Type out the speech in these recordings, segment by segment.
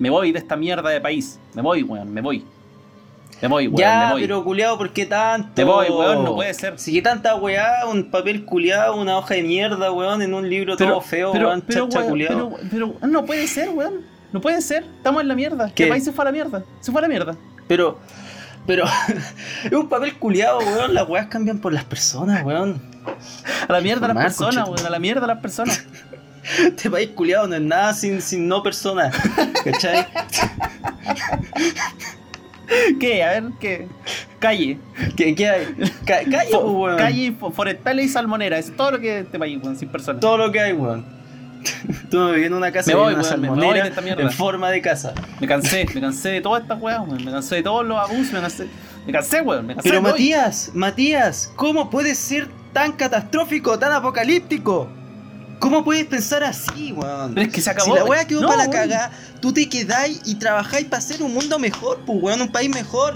Me voy de esta mierda de país. Me voy, weón, me voy. Me voy, weón, ya, me voy. pero culiado, ¿por qué tanto? Te voy, weón, no puede ser. Si que tanta weá, un papel culiado, una hoja de mierda, weón, en un libro todo feo, pero, weón, pero, chacha weón, culiado. pero, pero no puede ser, weón. No puede ser. Estamos en la mierda. ¿Qué? El país se fue a la mierda. Se fue a la mierda. Pero, pero, es un papel culiado, weón, las weas cambian por las personas, weón. A la mierda las Mal, personas, weón. A la mierda las personas. Este país culiado no es nada sin, sin no personas, ¿cachai? ¿Qué? A ver, ¿qué? Calle. ¿Qué, qué hay? Ca- calle, pues, calle, fo- forestales y salmonera. Es todo lo que este país, weón, sin personas. Todo lo que hay, weón. Tú me viví en una casa Me y voy, una weón, me- me voy salmonera de esta mierda. en forma de casa. Me cansé, me cansé de todas estas weas, weón. Me cansé de todos los abusos, me cansé. Me cansé, weón. Me cansé. Pero. Matías, Matías, ¿cómo puedes ser tan catastrófico, tan apocalíptico? ¿Cómo puedes pensar así, weón? Pero es que se acabó. Si la weá quedó No, para la cagada, tú te quedáis y trabajáis para hacer un mundo mejor, pues weón, un país mejor.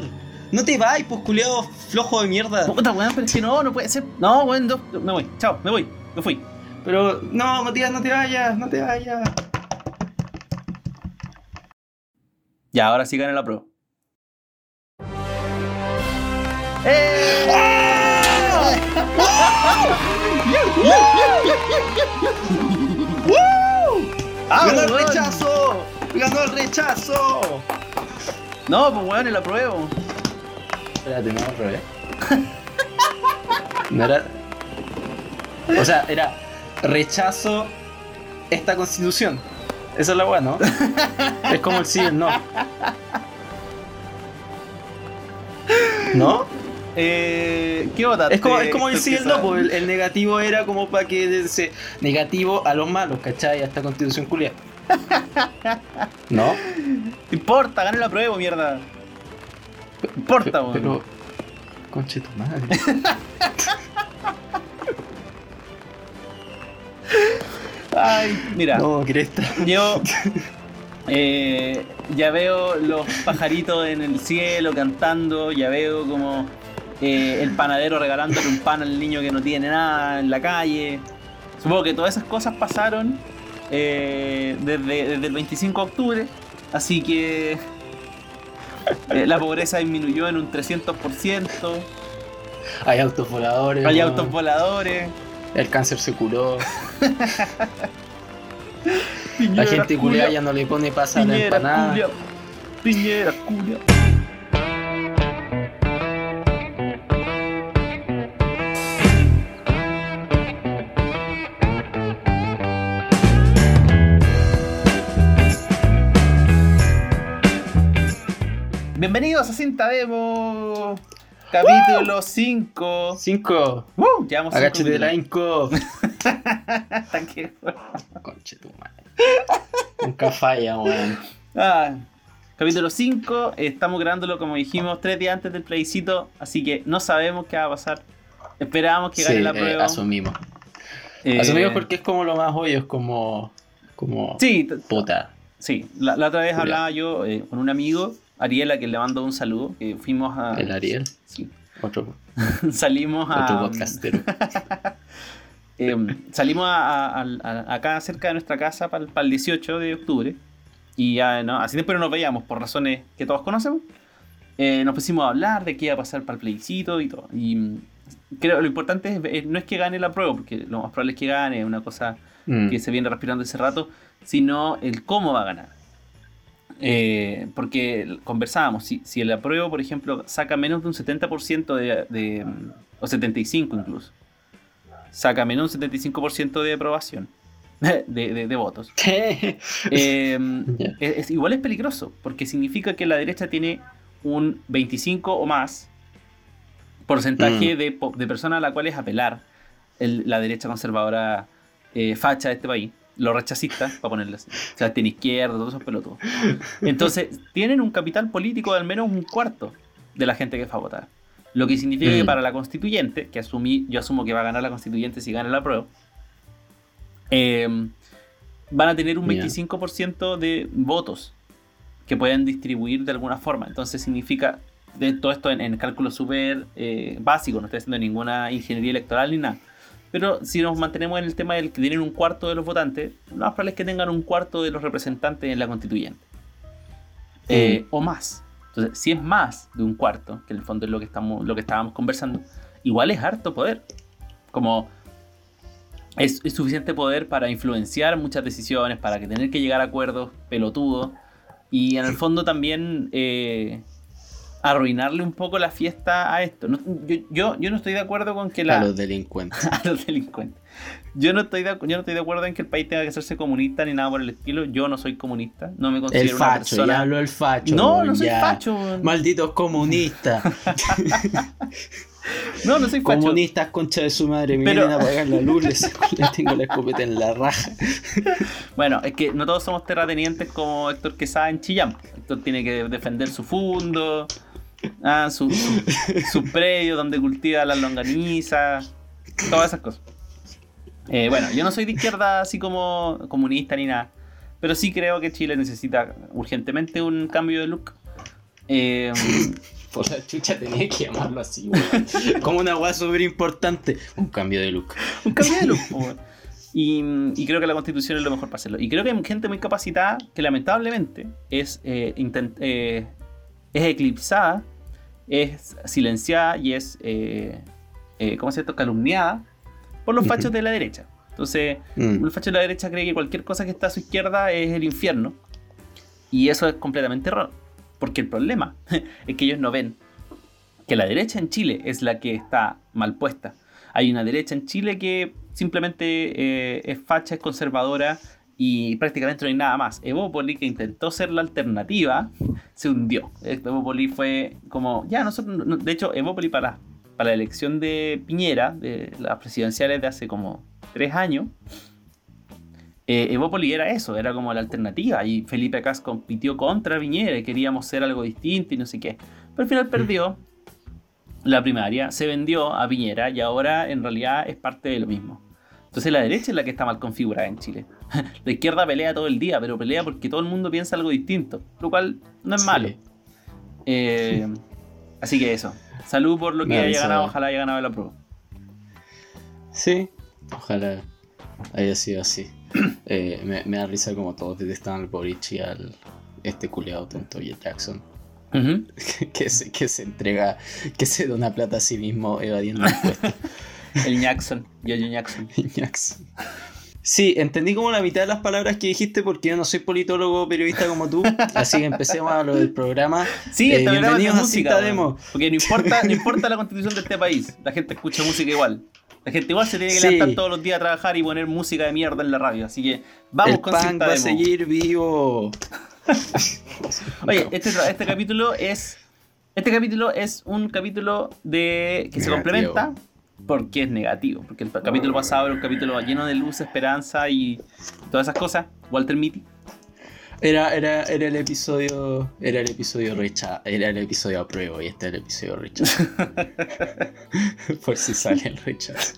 No te vais, pues culiado flojo de mierda. Puta, weón, pero es que no, no puede ser. No, weón, no, me voy. Chao, me voy. Me fui. Pero no, Matías, no te vayas, no te vayas. Ya, ahora sí gané la prueba. ¡Eh! ¡Ah, ¡Ganó el rechazo! ¡Ganó el rechazo! No, pues weón, la apruebo. Espérate, no, al revés. No era. O sea, era rechazo esta constitución. Esa es la weá, ¿no? Es como el sí y el no. ¿No? Eh, ¿Qué votaste? Es como, es como el pues el, el negativo era como para que se negativo a los malos, ¿cachai? A esta constitución culia. ¿No? ¿Te importa? Gané la prueba, mierda. importa, weón. Pero. Conche tu madre. Ay, mira. No, cresta. Yo eh, ya veo los pajaritos en el cielo cantando, ya veo como eh, el panadero regalándole un pan al niño que no tiene nada en la calle. Supongo que todas esas cosas pasaron eh, desde, desde el 25 de octubre, así que eh, la pobreza disminuyó en un 300%, Hay autos voladores. hay autos voladores. El cáncer se curó. La gente culia ya no le pone pasa a la empanada. culia, Piñera, culia. Bienvenidos a Cinta Demo, capítulo 5. Cinco. Uh, llevamos cinco Agáchate de la inco. Conche tu madre. Nunca falla, weón. Ah, capítulo 5, estamos grabándolo como dijimos tres días antes del plebiscito, así que no sabemos qué va a pasar. Esperamos que gane Sí, la eh, prueba. asumimos. Eh, Asumimos porque es como lo más obvio, es como. Como. Sí, Puta. sí. La, la otra vez hablaba yo eh, con un amigo, Ariela, que le mando un saludo, que fuimos a... El Ariel. Sí. Otro, salimos a... otro podcastero. Eh, salimos a- a- a- acá cerca de nuestra casa para el, 18 de octubre. Y ya, ¿no? hace tiempo no nos veíamos por razones que todos conocemos. Eh, nos pusimos a hablar de qué iba a pasar para el plebiscito y todo. Y mm, creo lo importante es, eh, no es que gane la prueba, porque lo más probable es que gane, es una cosa Mm. que se viene respirando ese rato, sino el cómo va a ganar. Eh, porque conversábamos, si, si el apruebo, por ejemplo, saca menos de un 70% de, de, o 75 incluso, saca menos de un 75% de aprobación, de, de- de votos, eh, es, es- igual es peligroso, porque significa que la derecha tiene un 25 o más porcentaje Mm. de, personas a las cuales apelar el- la derecha conservadora eh, facha de este país, los rechacistas, para ponerles así. O sea, tiene izquierda, todos esos pelotudos. Entonces, tienen un capital político de al menos un cuarto de la gente que fue a votar. Lo que significa que Mm. para la constituyente, que asumí, yo asumo que va a ganar la constituyente si gana la prueba, eh, van a tener un Ya. 25% de votos que pueden distribuir de alguna forma. Entonces significa, de todo esto en, en cálculo súper eh, básico, no estoy haciendo ninguna ingeniería electoral ni nada. Pero si nos mantenemos en el tema del que tienen un cuarto de los votantes, lo más probable es que tengan un cuarto de los representantes en la constituyente. eh, o más. Entonces, si es más de un cuarto, que en el fondo es lo que, estamos, lo que estábamos conversando, igual es harto poder. Como es, es suficiente poder para influenciar muchas decisiones, para que tener que llegar a acuerdos pelotudos. Y en el fondo también eh, arruinarle un poco la fiesta a esto. No- yo, yo, yo no estoy de acuerdo con que la... A los delincuentes. a los delincuentes. Yo no, estoy de, yo no estoy de acuerdo en que el país tenga que hacerse comunista ni nada por el estilo. Yo no soy comunista. No me El considero una facho, persona... ya habló el facho. no, no soy ya. facho. Malditos comunistas. No, no soy facho. comunistas, concha de su madre. Me Pero- vienen a apagar la luz. Les, les tengo la escopeta en la raja. Bueno, es que no todos somos terratenientes como Héctor Quesada en Chillán. Héctor tiene que defender su fundo, ah, su, su, su predio donde cultiva las longanizas, todas esas cosas. Eh, bueno, yo no soy de izquierda así como comunista ni nada, pero sí creo que Chile necesita urgentemente un cambio de look. Eh, Por la chucha tenía que llamarlo así, weón. Como una weá súper importante. Un cambio de look. un cambio de look. Y, y creo que la constitución es lo mejor para hacerlo. Y creo que hay gente muy capacitada que lamentablemente es, eh, eh, es eclipsada, es silenciada y es, eh, eh, ¿cómo se llama? Calumniada por los fachos de la derecha. Entonces, Mm. un facho de la derecha cree que cualquier cosa que está a su izquierda es el infierno. Y eso es completamente error. Porque el problema es que ellos no ven que la derecha en Chile es la que está mal puesta. Hay una derecha en Chile que simplemente eh, es facha, es conservadora y prácticamente no hay nada más. Evópoli, que intentó ser la alternativa, se hundió. Evópoli fue como, ya nosotros, no- de hecho, Evópoli para, para la elección de Piñera, de las presidenciales de hace como tres años, eh, Evópoli era eso, era como la alternativa. Y Felipe Cas compitió contra Piñera y queríamos ser algo distinto y no sé qué. Pero al final perdió la primaria, se vendió a Piñera y ahora en realidad es parte de lo mismo. Entonces la derecha es la que está mal configurada en Chile. La izquierda pelea todo el día, pero pelea porque todo el mundo piensa algo distinto, lo cual no es Sí. malo. Eh, así que eso. Salud por lo que haya ganado, ojalá haya ganado la prueba. Sí, ojalá haya sido así. Eh, me, me da risa como todos detestan al Boric y al este culeado tonto y Jackson. Que, se, que se entrega, que se dona plata a sí mismo evadiendo impuestos. El Jackson, Yoyo Jackson. Jackson. Sí, entendí como la mitad de las palabras que dijiste porque yo no soy politólogo periodista como tú, así que empecemos a lo del programa. Sí, Eh, programa es de bienvenidos a música. Demo. Porque no importa, no importa la constitución de este país, la gente escucha música igual. La gente igual se tiene que Sí. levantar todos los días a trabajar y poner música de mierda en la radio. Así que vamos el con punk va a seguir vivo. Oye, este, este capítulo es. Este capítulo es un capítulo de. que se complementa porque es negativo. Porque el capítulo pasado era un capítulo lleno de luz, esperanza y todas esas cosas. Walter Mitty. Era, era, era el episodio. Era el episodio recha. Era el episodio apruebo y este es el episodio rechazo. Por si sale el rechazo.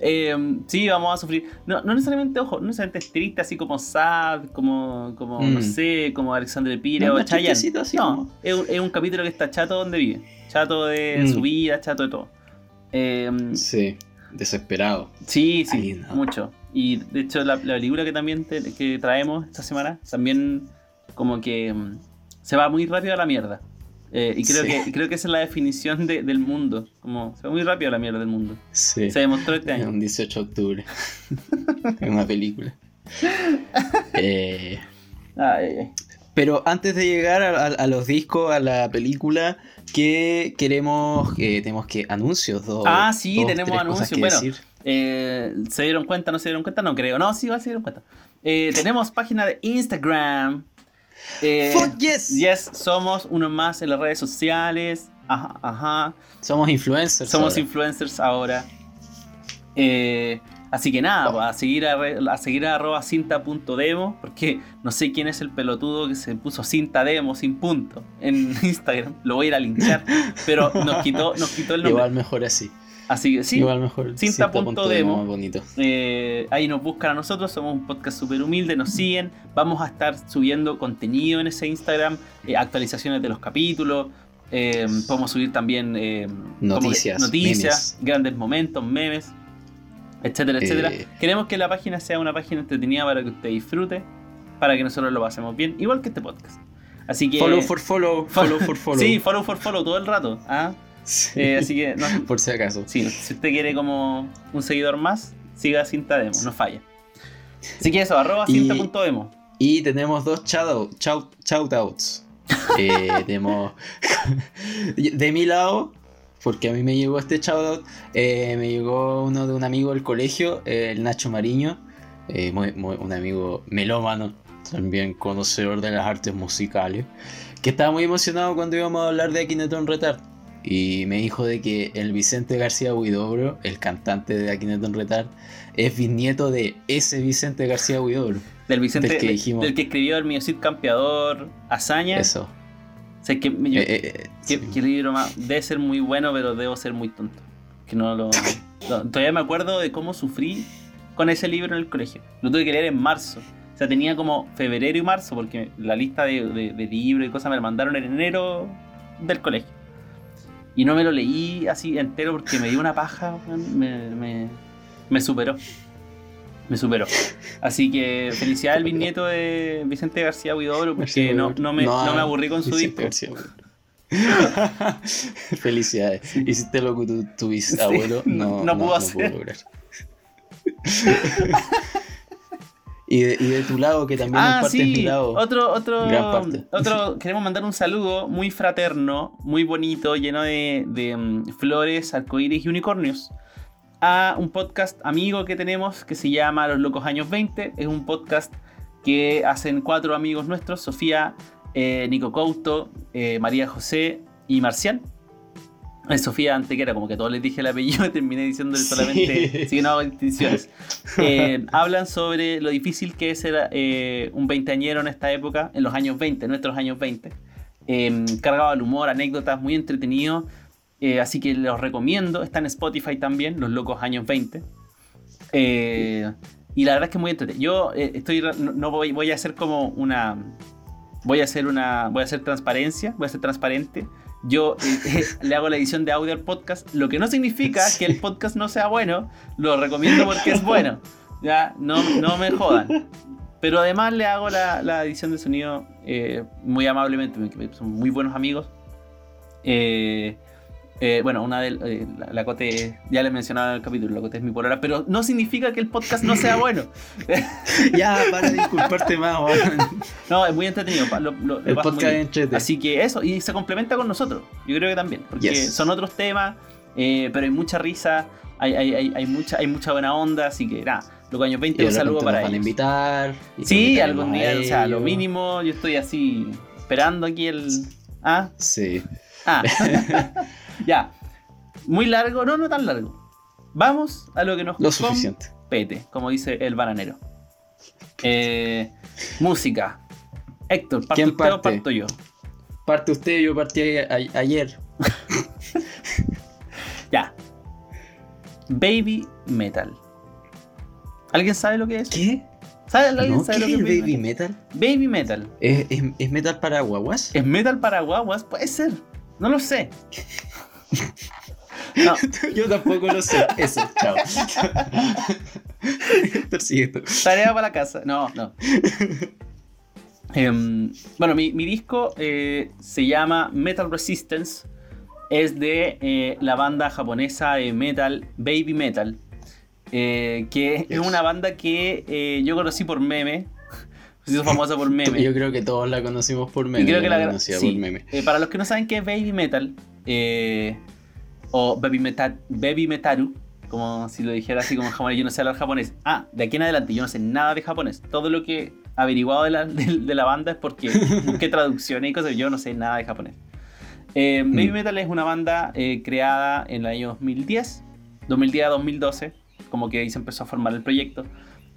Eh, sí, vamos a sufrir. No, no necesariamente, ojo, no necesariamente es triste, así como Sad, como, como no Mm. sé, como Alexander Pire No, o Chayanne. No, como- es un, es un capítulo que está chato donde vive. Chato de Mm. su vida, chato de todo. Eh, Sí, desesperado. sí, sí, mucho. Y de hecho, la, la película que también te- que traemos esta semana también, como que mm, se va muy rápido a la mierda. Eh, y creo, Sí. que, creo que esa es la definición de- del mundo. Como se va muy rápido a la mierda del mundo. Sí. Se demostró este Es año. un 18 de octubre. es una película. Eh, Ay, ay, ay. pero antes de llegar a, a- a los discos, a la película, que queremos, eh, tenemos que anuncios. Dos, Ah, sí, dos, tenemos anuncios. Bueno. Eh, ¿Se dieron cuenta? ¿No se dieron cuenta? No creo. No, sí, igual se dieron cuenta. Eh, tenemos página de Instagram. Eh, Fuck yes. yes, somos uno más en las redes sociales. Ajá, ajá. Somos influencers. Somos ahora. influencers ahora. Eh, así que nada, pues, a seguir a, a seguir a arroba cinta.demo, porque no sé quién es el pelotudo que se puso cinta demo sin punto en Instagram. Lo voy a ir a linchar, pero nos quitó, nos quitó el nombre. Igual mejor así. Así que sí, Igual mejor. Cinta punto demo. más bonito. Eh, ahí nos buscan a nosotros, somos un podcast súper humilde, nos siguen, vamos a estar subiendo contenido en ese Instagram, eh, actualizaciones de los capítulos, eh, podemos subir también eh, que- Noticias, noticias grandes momentos, memes, etcétera, etcétera. Eh. Queremos que la página sea una página entretenida para que usted disfrute, para que nosotros lo pasemos bien, igual que este podcast. Así que. Follow for follow, follow for follow. Sí, follow for follow todo el rato. ¿ah? Sí. Eh, así que, no, Por si acaso. sí, si usted quiere como un seguidor más, siga Cinta Demo, no falla. Así que eso, arroba Y- cinta.demo. Y tenemos dos shout- shout- shoutouts. Eh, tenemos. de mi lado, porque a mí me llegó este shoutout, eh, me llegó uno de un amigo del colegio, eh, el Nacho Mariño, eh, muy- muy- un amigo melómano, también conocedor de las artes musicales, que estaba muy emocionado cuando íbamos a hablar de Akineton Retard. Y me dijo de que el Vicente García Huidobro, el cantante de Akineton Retard, es bisnieto de ese Vicente García Huidobro. Del Vicente, del que dijimos. del que escribió el Miocid Campeador, Hazaña. Eso. O sea, que, yo- Eh, eh, eh, libro más. Debe ser muy bueno, pero debo ser muy tonto. Que no lo. no, todavía me acuerdo de cómo sufrí con ese libro en el colegio. Lo tuve que leer en marzo. O sea, tenía como febrero y marzo, porque la lista de, de- de libros y cosas me la mandaron en enero del colegio. Y no me lo leí así entero porque me dio una paja, me, me superó. Me superó. Así que felicidades al bisnieto de Vicente García Huidobro, porque no, no me, No, no me aburrí con su Vicente disco. Felicidades. Hiciste lo que tu, tu bisabuelo Sí, no, no pudo hacer. lograr. y, de, y de tu lado, que también Ah, parte es mi sí, lado. otro, otro, Gran parte. otro, queremos mandar un saludo muy fraterno, muy bonito, lleno de, de, mm, flores, arcoíris y unicornios, a un podcast amigo que tenemos que se llama Los Locos Años 20. Es un podcast que hacen cuatro amigos nuestros, Sofía, eh, Nico Couto, eh, María José y Marcial. Eh, Sofía Antequera, como que todos les dije el apellido terminé diciéndole Sí. solamente, así que no hago distinciones. Eh, hablan sobre lo difícil que es ser un veinteañero en esta época, en los años 20, nuestros años 20. Eh, cargado al humor, anécdotas, muy entretenido. Eh, así que los recomiendo. Está en Spotify también, Los Locos Años 20. Eh, y la verdad es que es muy entretenido. Yo eh, estoy, no, no voy, voy a hacer como una. Voy a hacer una. Voy a hacer transparencia, voy a ser transparente. Yo le hago la edición de audio al podcast, lo que no significa que el podcast no sea bueno. Lo recomiendo porque es bueno. Ya, no, no me jodan. Pero además le hago la, la edición de sonido eh, muy amablemente, son muy buenos amigos. Eh, eh, bueno, una de eh, la, la Cote, ya le mencionaba en el capítulo, la Cote es mi polora, pero no significa que el podcast no sea bueno. Ya, para disculparte más. No, es muy entretenido. lo- lo- El podcast es entrete. Así que eso, y se complementa con nosotros. Yo creo que también, porque Yes. son otros temas, eh, pero hay mucha risa, hay, hay, hay, hay mucha, hay mucha buena onda, así que nada, los años 20 Y un saludo para nos van a ellos. invitar. Sí, algún día, o sea, lo ellos. mínimo, yo estoy así esperando aquí el. Ah, Sí. ah. ya. Muy largo, no, no tan largo. Vamos a lo que nos Lo suficiente. compete, como dice el bananero. Eh, música. Héctor, ¿parto ¿Quién usted o parte? parto yo? Parte usted, yo partí a- a- ayer. Ya. Baby metal. ¿Alguien sabe lo que es? ¿Qué? ¿Sabe, ¿Alguien ¿No? sabe ¿Qué lo que es es baby metal? Baby metal. ¿Es, es, es metal para guaguas? ¿Es metal para guaguas? Puede ser. No lo sé. No, Yo tampoco lo sé. Eso, chao. Persigue esto. tarea para la casa. No, no. Em, bueno, mi, mi disco eh, se llama Metal Resistance. Es de eh, la banda japonesa de metal, Baby Metal. eh, que es una banda que yo conocí por meme. Se hizo famosa por meme. Yo creo que todos la conocimos por meme. Y creo yo que la, conocía sí. por meme. Para los que no saben qué es Baby Metal, eh, o Baby, Metal, Baby Metaru, como si lo dijera así como japonés, yo no sé hablar japonés. Ah, de aquí en adelante yo no sé nada de japonés. Todo lo que averiguado de la, de, de la banda es porque busqué traducciones y cosas, yo no sé nada de japonés. Eh, Baby Mm. Metal es una banda eh, creada en el año 2010, 2010 a 2012, como que ahí se empezó a formar el proyecto.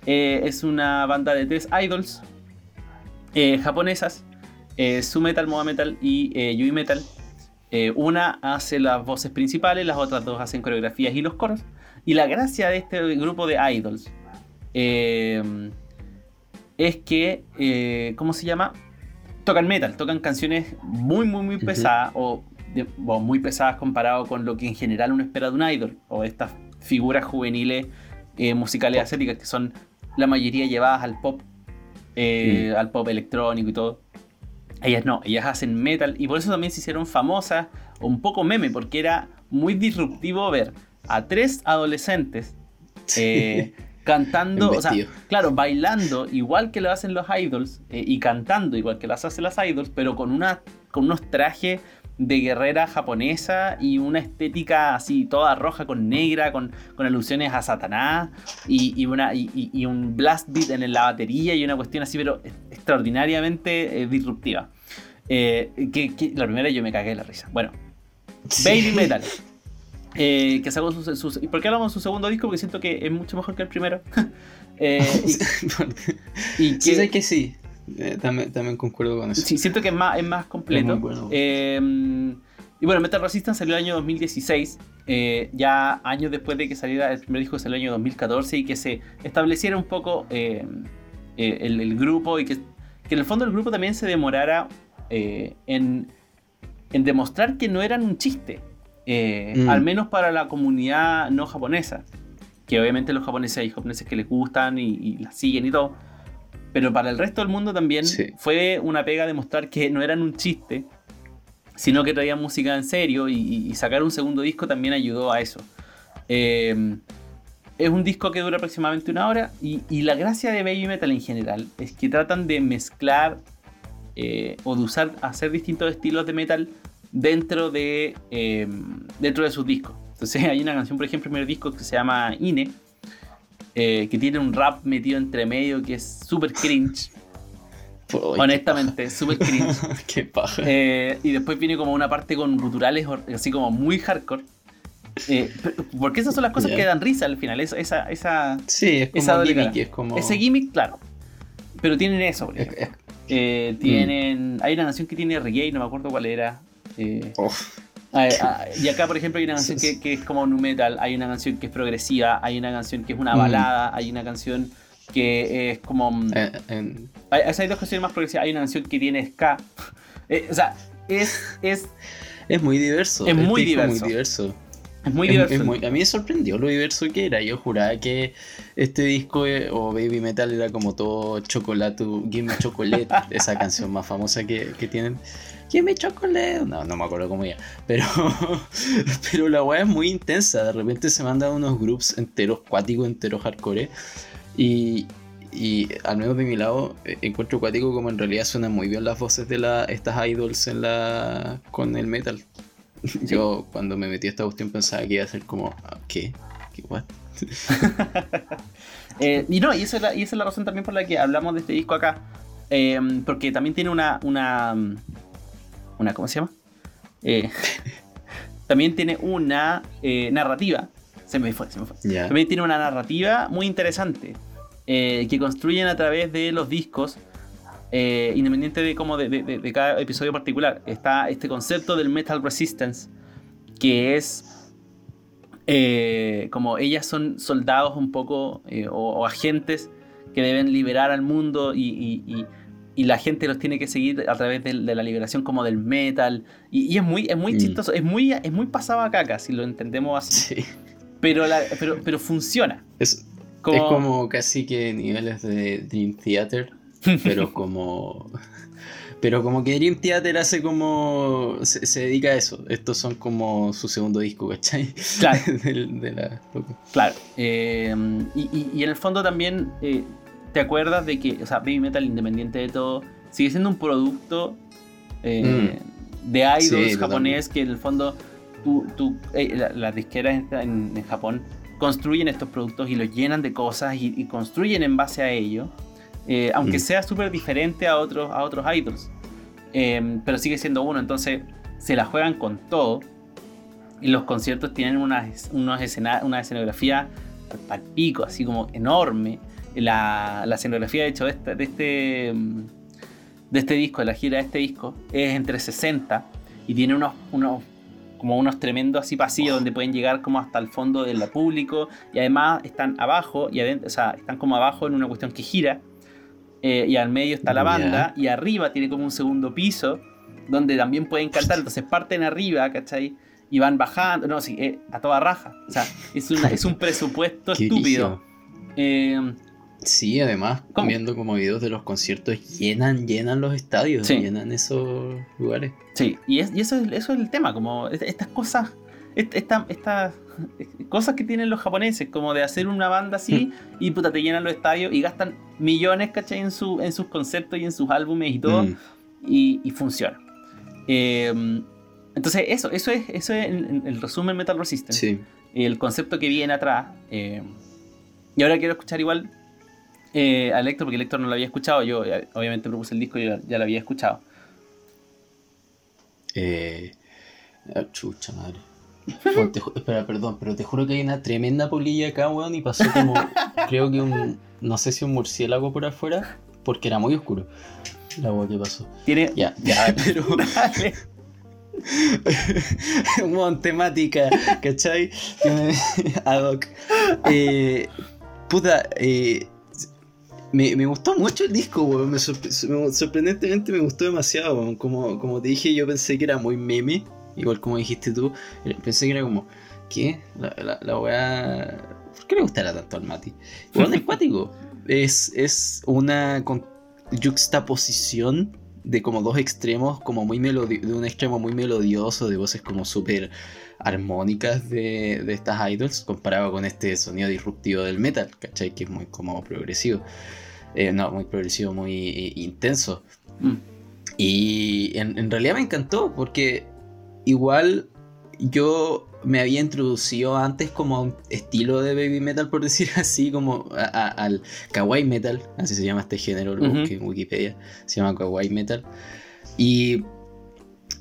Eh, es una banda de tres idols japonesas, Su Metal, Moa Metal y Yui Metal. Eh, una hace las voces principales, las otras dos hacen coreografías y los coros. Y la gracia de este grupo de idols eh, es que, eh, ¿cómo se llama? Tocan metal, tocan canciones muy, muy, muy pesadas o, de- muy pesadas comparado con lo que en general uno espera de un idol o estas figuras juveniles eh, musicales asiáticas que son la mayoría llevadas al pop, eh, al pop electrónico y todo. Ellas no, ellas hacen metal y por eso también se hicieron famosas, un poco meme, porque era muy disruptivo ver a tres adolescentes eh, cantando, o sea, claro, bailando igual que lo hacen los idols eh, y cantando igual que las hacen las idols, pero con, una, con unos trajes de guerrera japonesa y una estética así toda roja con negra, con, alusiones a Satanás y, una, y, un blast beat en la batería y una cuestión así, pero extraordinariamente eh, disruptiva. que, la primera yo me cagué la risa. Bueno, Baby Metal. Eh, que sacó sus, ¿Y por qué hablamos de su segundo disco? Porque siento que es mucho mejor que el primero. eh, y, que, sí, que sí. Eh, también, también, concuerdo con eso. Sí, siento que es más, es más completo. Eh, y bueno, Metal Resistance salió el año 2016, ya años después de que saliera el primer disco, salió el año 2014 y que se estableciera un poco el, el, grupo y que, que, en el fondo el grupo también se demorara en, en demostrar que no eran un chiste. Eh, mm. Al menos para la comunidad no japonesa. Que obviamente los japoneses hay japoneses que les gustan y, las siguen y todo. Pero para el resto del mundo también fue una pega demostrar que no eran un chiste, sino que traían música en serio y, sacar un segundo disco también ayudó a eso. Eh, es un disco que dura aproximadamente una hora y, la gracia de Baby Metal en general es que tratan de mezclar eh, o de usar, hacer distintos estilos de metal dentro de, em, dentro de sus discos. Entonces hay una canción, por ejemplo, el primer disco que se llama Ine, eh, que tiene un rap metido entre medio que es súper cringe. Honestamente, súper cringe. qué paja. Eh, y después viene como una parte con guturales así como muy hardcore. Eh, porque esas son las cosas que dan risa al final. Esa, esa, esa, sí, es como gimmick, es como... Ese gimmick, claro. Pero tienen eso, tienen. Mm. Hay una canción que tiene reggae, no me acuerdo cuál era. Eh, y acá, por ejemplo, hay una canción que, es como nu metal, hay una canción que es progresiva, hay una canción que es una mm. balada, hay una canción que es como. Mm, eh, hay, dos canciones más progresivas. Hay una canción que tiene ska. Eh, o sea, es, es. Es muy diverso. Es muy diverso. muy diverso. Es muy diverso. a mí me sorprendió lo diverso que era. Yo juraba que este disco o Baby Metal era como todo chocolate, Give Me Chocolate, esa canción más famosa que, que tienen. ¿Quién chocolate? No, no me acuerdo cómo era. Pero, pero la weá es muy intensa. De repente se mandan unos groups enteros, cuáticos, enteros hardcore. Y, y al menos de mi lado, eh, encuentro cuático como en realidad suenan muy bien las voces de la, estas idols en la, con el metal. Yo cuando me metí a esta cuestión pensaba que iba a ser como, ah, ¿qué? ¿Qué what? Eh, y no, y esa, es la, y esa es la razón también por la que hablamos de este disco acá. Eh, porque también tiene una, una una ¿cómo se llama? Eh, también tiene una eh, narrativa. Se me fue, se me fue. También tiene una narrativa muy interesante que construyen a través de los discos. Independiente de cómo de, cada episodio particular, está este concepto del metal resistance, que es como ellas son soldados un poco o, agentes que deben liberar al mundo y, y la gente los tiene que seguir a través de, la liberación como del metal. Y, es muy, es muy mm. chistoso, es muy, es muy pasado a caca, si lo entendemos así. Pero, pero, pero funciona. Es como... es como casi que niveles de Dream Theater, pero como... Pero como que Dream Theater hace como. Se, dedica a eso. Estos son como su segundo disco, ¿cachai? Claro. Claro. Eh, y, y, en el fondo también eh, te acuerdas de que, o sea, Baby Metal, independiente de todo, sigue siendo un producto eh, mm. de idols japonés que en el fondo tú, eh, las disqueras en, Japón construyen estos productos y los llenan de cosas y, construyen en base a ello, eh, aunque mm. sea súper diferente a otros, a otros idols. pero sigue siendo uno, entonces se la juegan con todo. Y los conciertos tienen una, unos una escenografía al pico, así como enorme la, la escenografía de hecho de este, de este, de este disco, de la gira de este disco, es entre 60 y tiene unos, unos como unos tremendos así pasillos donde pueden llegar como hasta el fondo del público y además están abajo y adentro, o sea, están como abajo en una cuestión que gira eh, y al medio está la banda y arriba tiene como un segundo piso donde también pueden cantar, entonces parten arriba, ¿cachai? Y van bajando, no, sí, eh, a toda raja, o sea, es, una, es un presupuesto estúpido. Eh, Sí, además, ¿Cómo? viendo como videos de los conciertos, llenan, llenan los estadios, Sí. llenan esos lugares. Sí, y, es- y eso, es, eso es el tema, como est- estas cosas, esta- estas cosas que tienen los japoneses, como de hacer una banda así y puta, te llenan los estadios y gastan millones, ¿cachai? En, su, en sus conceptos y en sus álbumes y todo, Mm, y, y funciona. Eh, entonces, eso, eso es, eso es el, el resumen Metal Resistance. sí. el concepto que viene atrás. eh, y ahora quiero escuchar igual eh, a Héctor, porque Héctor no lo había escuchado. Yo eh, obviamente propuse el disco y ya, ya lo había escuchado. Eh, ah, chucha madre. Te espera, perdón, pero te juro que hay una tremenda polilla acá, weón, y pasó como, creo que un, no sé si un murciélago por afuera, porque era muy oscuro. La agua que pasó. Tiene. Ya, ya, pero Dale. Mon, temática, ¿cachai? Ad hoc. Eh, puta, eh, me, me gustó mucho el disco, weón. Me sorpre- me- sorprendentemente me gustó demasiado, weón. Como, como te dije, yo pensé que era muy meme, igual como dijiste tú. eh, Pensé que era como, ¿qué? La, la, la weá. ¿Por qué le gustará tanto al Mati? Bueno, es cuático. Es, es una con- juxtaposición de como dos extremos, como muy melodi- de un extremo muy melodioso, de voces como súper armónicas de, de estas idols, comparado con este sonido disruptivo del metal, ¿cachai? Que es muy como progresivo. Eh, no, muy progresivo, muy eh, intenso. Mm. Y en, en realidad me encantó, porque igual yo me había introducido antes como a un estilo de baby metal, por decir así, como a- a- al kawaii metal, así se llama este género, lo en Wikipedia, se llama kawaii metal. Y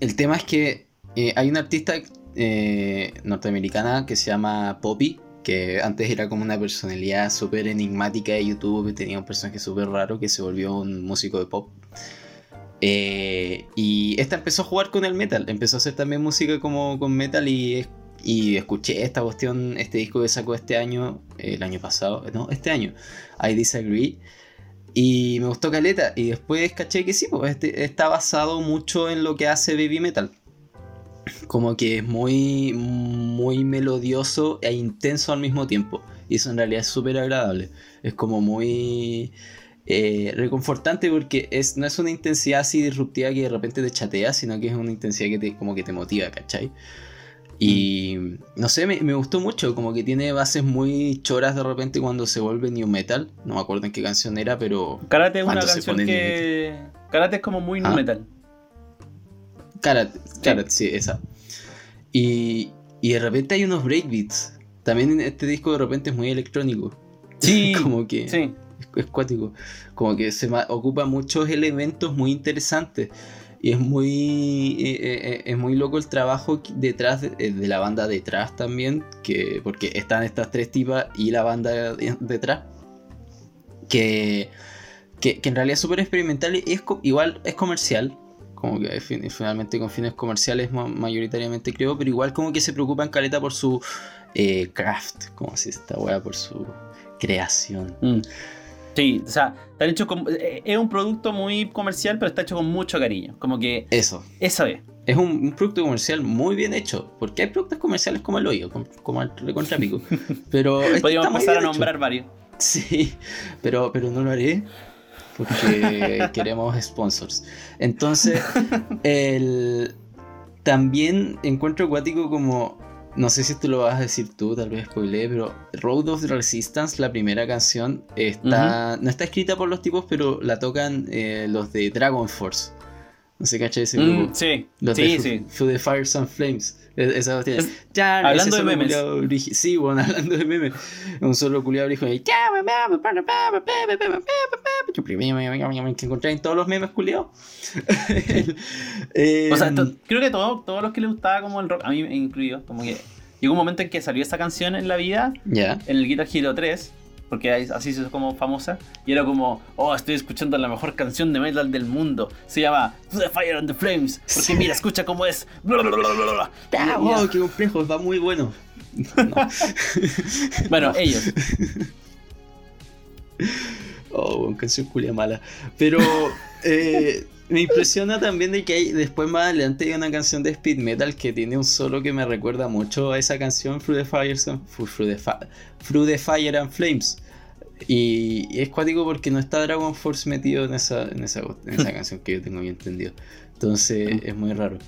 el tema es que eh, hay una artista eh, norteamericana que se llama Poppy, que antes era como una personalidad súper enigmática de YouTube, tenía un personaje súper raro que se volvió un músico de pop. Eh, y esta empezó a jugar con el metal, empezó a hacer también música como con metal y, y escuché esta cuestión, este disco que sacó este año, el año pasado, no, este año, I Disagree. Y me gustó Caleta. Y después caché que sí, pues este, está basado mucho en lo que hace Baby Metal. Como que es muy, muy melodioso e intenso al mismo tiempo. Y eso en realidad es súper agradable. Es como muy eh, reconfortante porque es, no es una intensidad así disruptiva que de repente te chatea, sino que es una intensidad que te, como que te motiva, ¿cachai? Y no sé, me, me gustó mucho, como que tiene bases muy choras de repente cuando se vuelve new metal. No me acuerdo en qué canción era, pero Karate es una canción que. Karate es como muy nu Ah. metal. Karate, Karate, sí, esa. Y, y de repente hay unos breakbeats. También en este disco de repente es muy electrónico. Sí. como que Sí. Es, es cuático. Como que se ocupa muchos elementos muy interesantes. Y es muy, eh, eh, es muy loco el trabajo detrás de, eh, la banda detrás también. Que, porque están estas tres tipas y la banda de- detrás. Que, que, en realidad es súper experimental y es igual es comercial. Como que fin- finalmente con fines comerciales ma- mayoritariamente creo. Pero igual como que se preocupan caleta por su eh, craft. Como si esta wea por su creación. Mm. Sí, o sea, están hechos con- eh, es un producto muy comercial, pero está hecho con mucho cariño. Como que Eso. eso es. Es un, un producto comercial muy bien hecho. Porque hay productos comerciales como el hoyo, como, como el recontrapico. Pero este Podríamos empezar a hecho. nombrar varios. Sí, pero, pero no lo haré. Porque queremos sponsors. Entonces, el, también encuentro acuático como. No sé si esto lo vas a decir tú, tal vez spoileé, pero Road of Resistance, la primera canción, está no está escrita por los tipos, pero la tocan eh, los de Dragon Force. No sé, ¿cachai ese grupo? Mm, sí, Los sí, de sí. Through the Fires and Flames. E- Esa hostia. Ya, hablando de memes. culiao Sí, bueno, hablando de memes. Un solo culiado dijo. Que encontré en todos los memes culiados. Eh, O sea, creo que todo- todos los que les gustaba como el rock, a mí incluido, como que llegó un momento en que salió esa canción en la vida, ya. en el Guitar Hero 3, porque así se hizo como famosa, y era como, oh, estoy escuchando la mejor canción de metal del mundo, se llama To the Fire and the Flames, porque Sí. mira, escucha cómo es, bla, bla, bla, bla, wow, qué complejo, va muy bueno. No. Bueno, ellos, Oh, canción culia mala. Pero eh, me impresiona también de que hay, después más adelante hay una canción de speed metal que tiene un solo que me recuerda mucho a esa canción Through the Fire, and- Through the, Fi- Through the Fire and Flames. Y es cuático porque no está Dragon Force metido en esa, en esa, en esa canción que yo tengo bien entendido. Entonces es muy raro.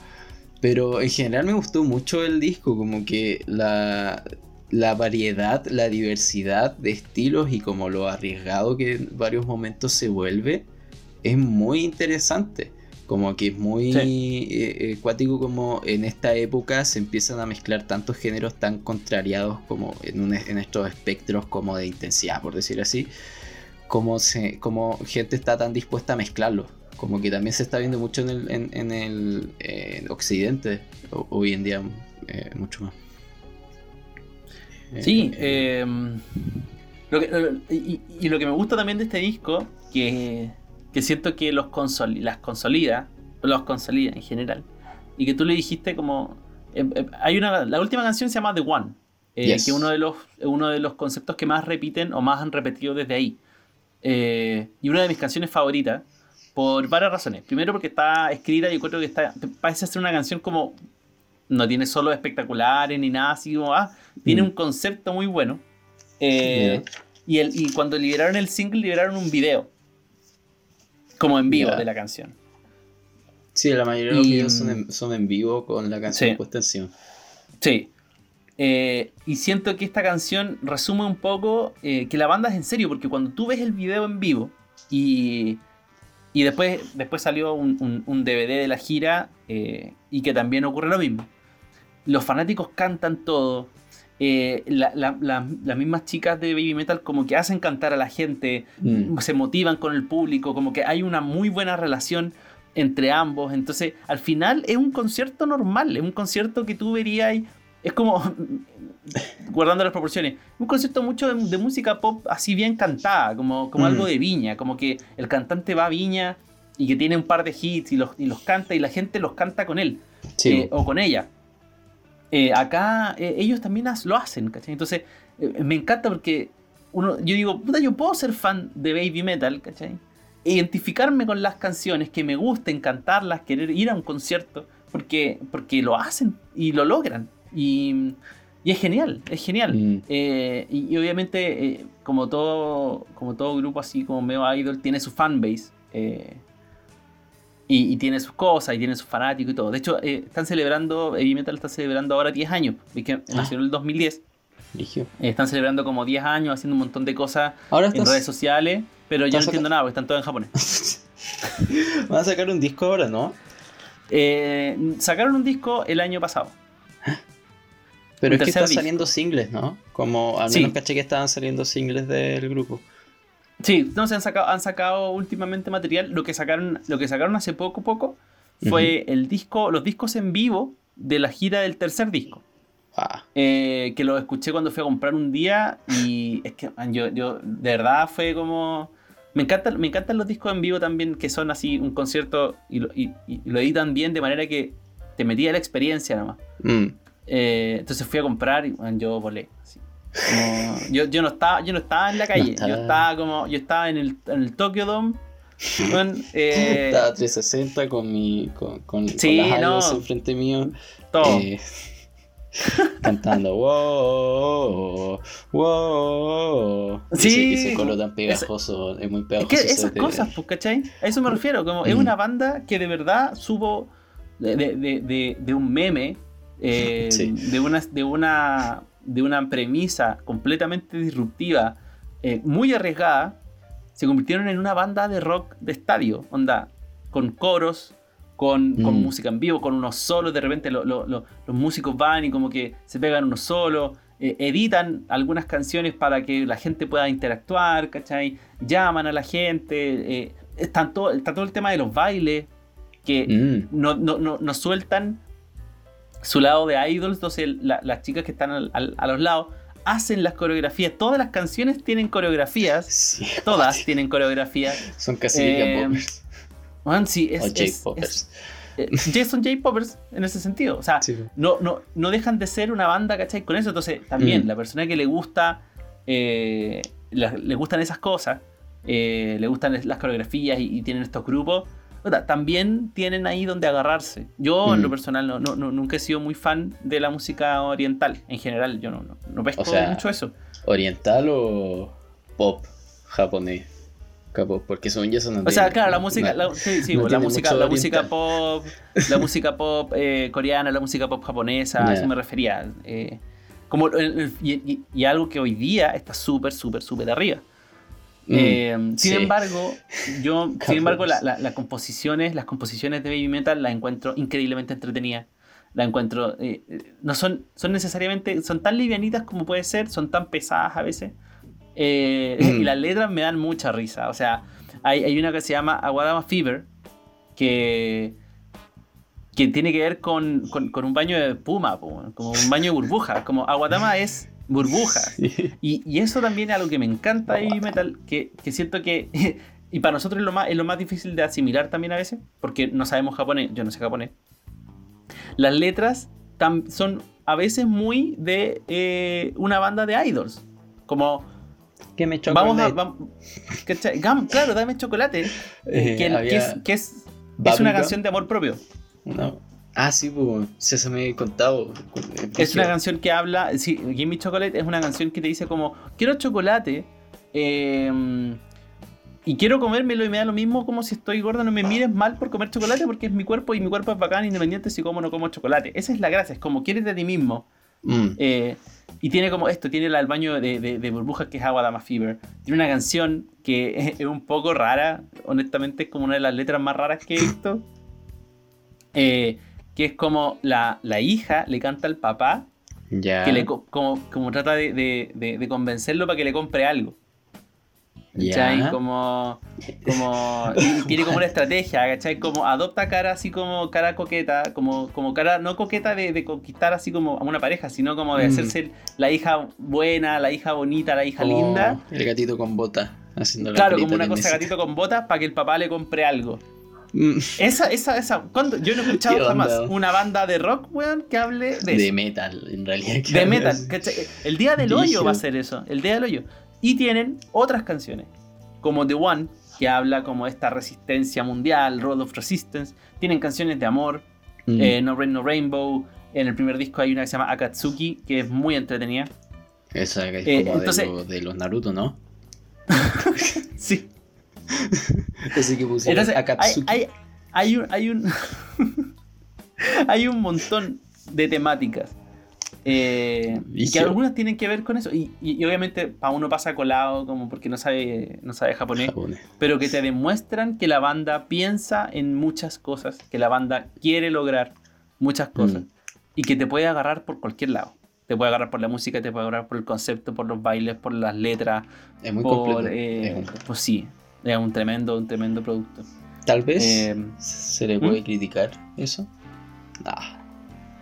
Pero en general me gustó mucho el disco, como que la, la variedad, la diversidad de estilos y como lo arriesgado que en varios momentos se vuelve, es muy interesante. Como que es muy eh, eh, cuático como en esta época se empiezan a mezclar tantos géneros tan contrariados como en, en estos espectros como de intensidad, por decir así, como, se, como gente está tan dispuesta a mezclarlo. Como que también se está viendo mucho en el, en, el occidente hoy en día, eh, mucho más. Sí, em, y, lo que me gusta también de este disco, que que siento que los las consolida, los consolida en general. Y que tú le dijiste como... Eh, eh, hay una, la última canción se llama The One, eh, que uno de, los, uno de los conceptos que más repiten o más han repetido desde ahí. y una de mis canciones favoritas, por varias razones. Primero porque está escrita, yo creo que está, parece ser una canción como... No tiene solo espectaculares ni nada así como... Ah, tiene mm. un concepto muy bueno. y, el, y cuando liberaron el single, liberaron un video como en vivo de la canción. Sí, la mayoría de los videos son en, vivo con la canción puesta encima. Sí. Eh, y siento que esta canción resume un poco eh, que la banda es en serio, porque cuando tú ves el video en vivo y, y después, después salió un, DVD de la gira eh, y que también ocurre lo mismo. Los fanáticos cantan todo, eh, las mismas chicas de Baby Metal como que hacen cantar a la gente, mm. se motivan con el público, como que hay una muy buena relación entre ambos. Entonces, al final es un concierto normal, es un concierto que tú verías, es como, guardando las proporciones, un concierto mucho de, música pop así bien cantada, como, como algo mm. de viña, como que el cantante va a viña y que tiene un par de hits y los, y los canta y la gente los canta con él eh, o con ella. Eh, acá eh, ellos también lo hacen, ¿cachai? Entonces, eh, me encanta porque uno, yo digo, puta, yo puedo ser fan de baby metal, ¿cachai? Identificarme con las canciones que me gusten, cantarlas, querer ir a un concierto, porque, porque lo hacen y lo logran. Y, es genial, es genial. Mm. y, obviamente, como, todo, como todo grupo así como Meo Idol, tiene su fanbase. Y, tiene sus cosas, y tiene sus fanáticos y todo. De hecho, eh, están celebrando, Heavy Metal está celebrando ahora 10 años, que ah. nació en el 2010. Eh, están celebrando como 10 años, haciendo un montón de cosas en redes sociales, pero yo no entiendo nada, porque están todos en japonés. Van a sacar un disco ahora, ¿no? Eh, sacaron un disco el año pasado. Pero es que están saliendo singles, ¿no? Como al menos caché que estaban saliendo singles del grupo. Sí, no, se han sacado, han sacado últimamente material. Lo que sacaron, lo que sacaron hace poco, poco, fue el disco, los discos en vivo de la gira del tercer disco. Ah. Eh, que lo escuché cuando fui a comprar un día y es que yo, yo de verdad fue como... Me encantan, me encantan los discos en vivo también que son así un concierto y lo, y, lo editan bien de manera que te metía la experiencia nomás. Mm. Eh, entonces fui a comprar y yo volé. Así yo, yo, no estaba, yo no estaba en la calle, yo estaba como, yo estaba en el, en el Tokyo Dome. eh, estaba 360 con mi con, con, sí, con las no, enfrente mío. Todo. Eh, cantando wow wow sí, ese, ese colo tan pegajoso es, muy pegajoso es que esas cosas pues ¿cachai? a eso me refiero como es mm. una banda que de verdad subo de, de, de, un meme eh, de una de una de una premisa completamente disruptiva, eh, muy arriesgada, se convirtieron en una banda de rock de estadio, onda, con coros, con, mm. música en vivo, con unos solos, de repente los músicos van y como que se pegan unos solos, eh, editan algunas canciones para que la gente pueda interactuar, ¿cachai? Llaman a la gente, eh, está, todo, el tema de los bailes, que mm. no, no, no, sueltan su lado de idols, entonces las chicas que están a los lados hacen las coreografías. Todas las canciones tienen coreografías. todas tienen coreografías. Son casi eh, sí, es, J-Poppers. Eh, Jason J. Poppers en ese sentido. O sea, no, no, no dejan de ser una banda, ¿cachai? Con eso. Entonces, también, mm. la persona que le gusta, eh, le, gustan esas cosas, eh, le gustan las coreografías y tienen estos grupos, también tienen ahí donde agarrarse. Yo, en lo mm. personal, no, nunca he sido muy fan de la música oriental. En general, yo no, no, pesco mucho eso. ¿Oriental o pop? japonés. Porque son ya son O sea, claro, la música, la, sí, sí, no la música, la música pop, la música pop eh, coreana, la música pop japonesa, a Ya. eso me refería. eh, como y, y- y algo que hoy día está súper, súper, súper arriba. Mm, Eh, sin sí. embargo, yo, sin embargo, la- la- las composiciones, las composiciones de Baby Metal las encuentro increíblemente entretenidas. La encuentro, eh, eh, no son, son necesariamente, son tan livianitas como puede ser, son tan pesadas a veces. Eh, Mm. Y las letras me dan mucha risa. O sea, hay, hay una que se llama Aguadama Fever, que, que tiene que ver con, con- con un baño de espuma, po, como un baño de burbuja. Como Aguadama es burbuja. Sí. Y, y eso también es algo que me encanta de heavy metal, que, que siento que, y para nosotros es lo, más, es lo más difícil de asimilar también a veces, porque no sabemos japonés, yo no sé japonés. Las letras tam- son a veces muy de eh, una banda de idols, como Que me chocó vamos a... vam- ¿cachai? Gam- claro, dame chocolate, Eh, que, había que es, que es, es una canción de amor propio. No. Ah, sí, pues. Eso me he contado. Es una canción que habla, sí, Give Me Chocolate es una canción que te dice como, quiero chocolate eh, y quiero comérmelo y me da lo mismo como si estoy gorda, no me mires mal por comer chocolate porque es mi cuerpo y mi cuerpo es bacán independiente si como o no como chocolate. Esa es la gracia, es como quieres de ti mismo. Mm. Eh, y tiene como esto, tiene el baño de, de, de burbujas que es Agua Dama Fever. Tiene una canción que es un poco rara, honestamente es como una de las letras más raras que he visto. Eh, que es como la, la hija le canta al papá Ya. que le co- como, como trata de, de- de- de convencerlo para que le compre algo. ¿Cachai? Como, como tiene como una estrategia, ¿cachai? Como adopta cara así como cara coqueta, como, como cara no coqueta de, de conquistar así como a una pareja, sino como de Mm. hacerse la hija buena, la hija bonita, la hija linda. El gatito con bota. Haciendo la Claro, como una cosa necesita. gatito con botas para que el papá le compre algo. Mm. Esa, esa, esa. ¿cuándo? Yo no he ¿Qué escuchado jamás una banda de rock, weón, que hable de, De eso. metal, en realidad. De metal. El día del hoyo va a ser eso, el día del hoyo. Y tienen otras canciones, como The One, que habla como de esta resistencia mundial, Road of Resistance. Tienen canciones de amor, Mm. eh, No Rain No Rainbow. En el primer disco hay una que se llama Akatsuki, que es muy entretenida. Esa que es eh, como entonces- de, lo- de los Naruto, ¿no? Sí. Ese que pusieron Entonces, hay, hay, hay un, hay un, hay un montón de temáticas. eh, y que algunas tienen que ver con eso. Y, y- y obviamente para uno pasa colado como porque no sabe, no sabe japonés. Japonés. Pero que te demuestran que la banda piensa en muchas cosas. Que la banda quiere lograr muchas cosas. Mm. Y que te puede agarrar por cualquier lado. Te puede agarrar por la música, te puede agarrar por el concepto, por los bailes, por las letras. Es muy por, completo. eh, Es un- Pues sí, es un tremendo, un tremendo producto. Tal vez eh, se le puede ¿Mm? criticar eso. Nah.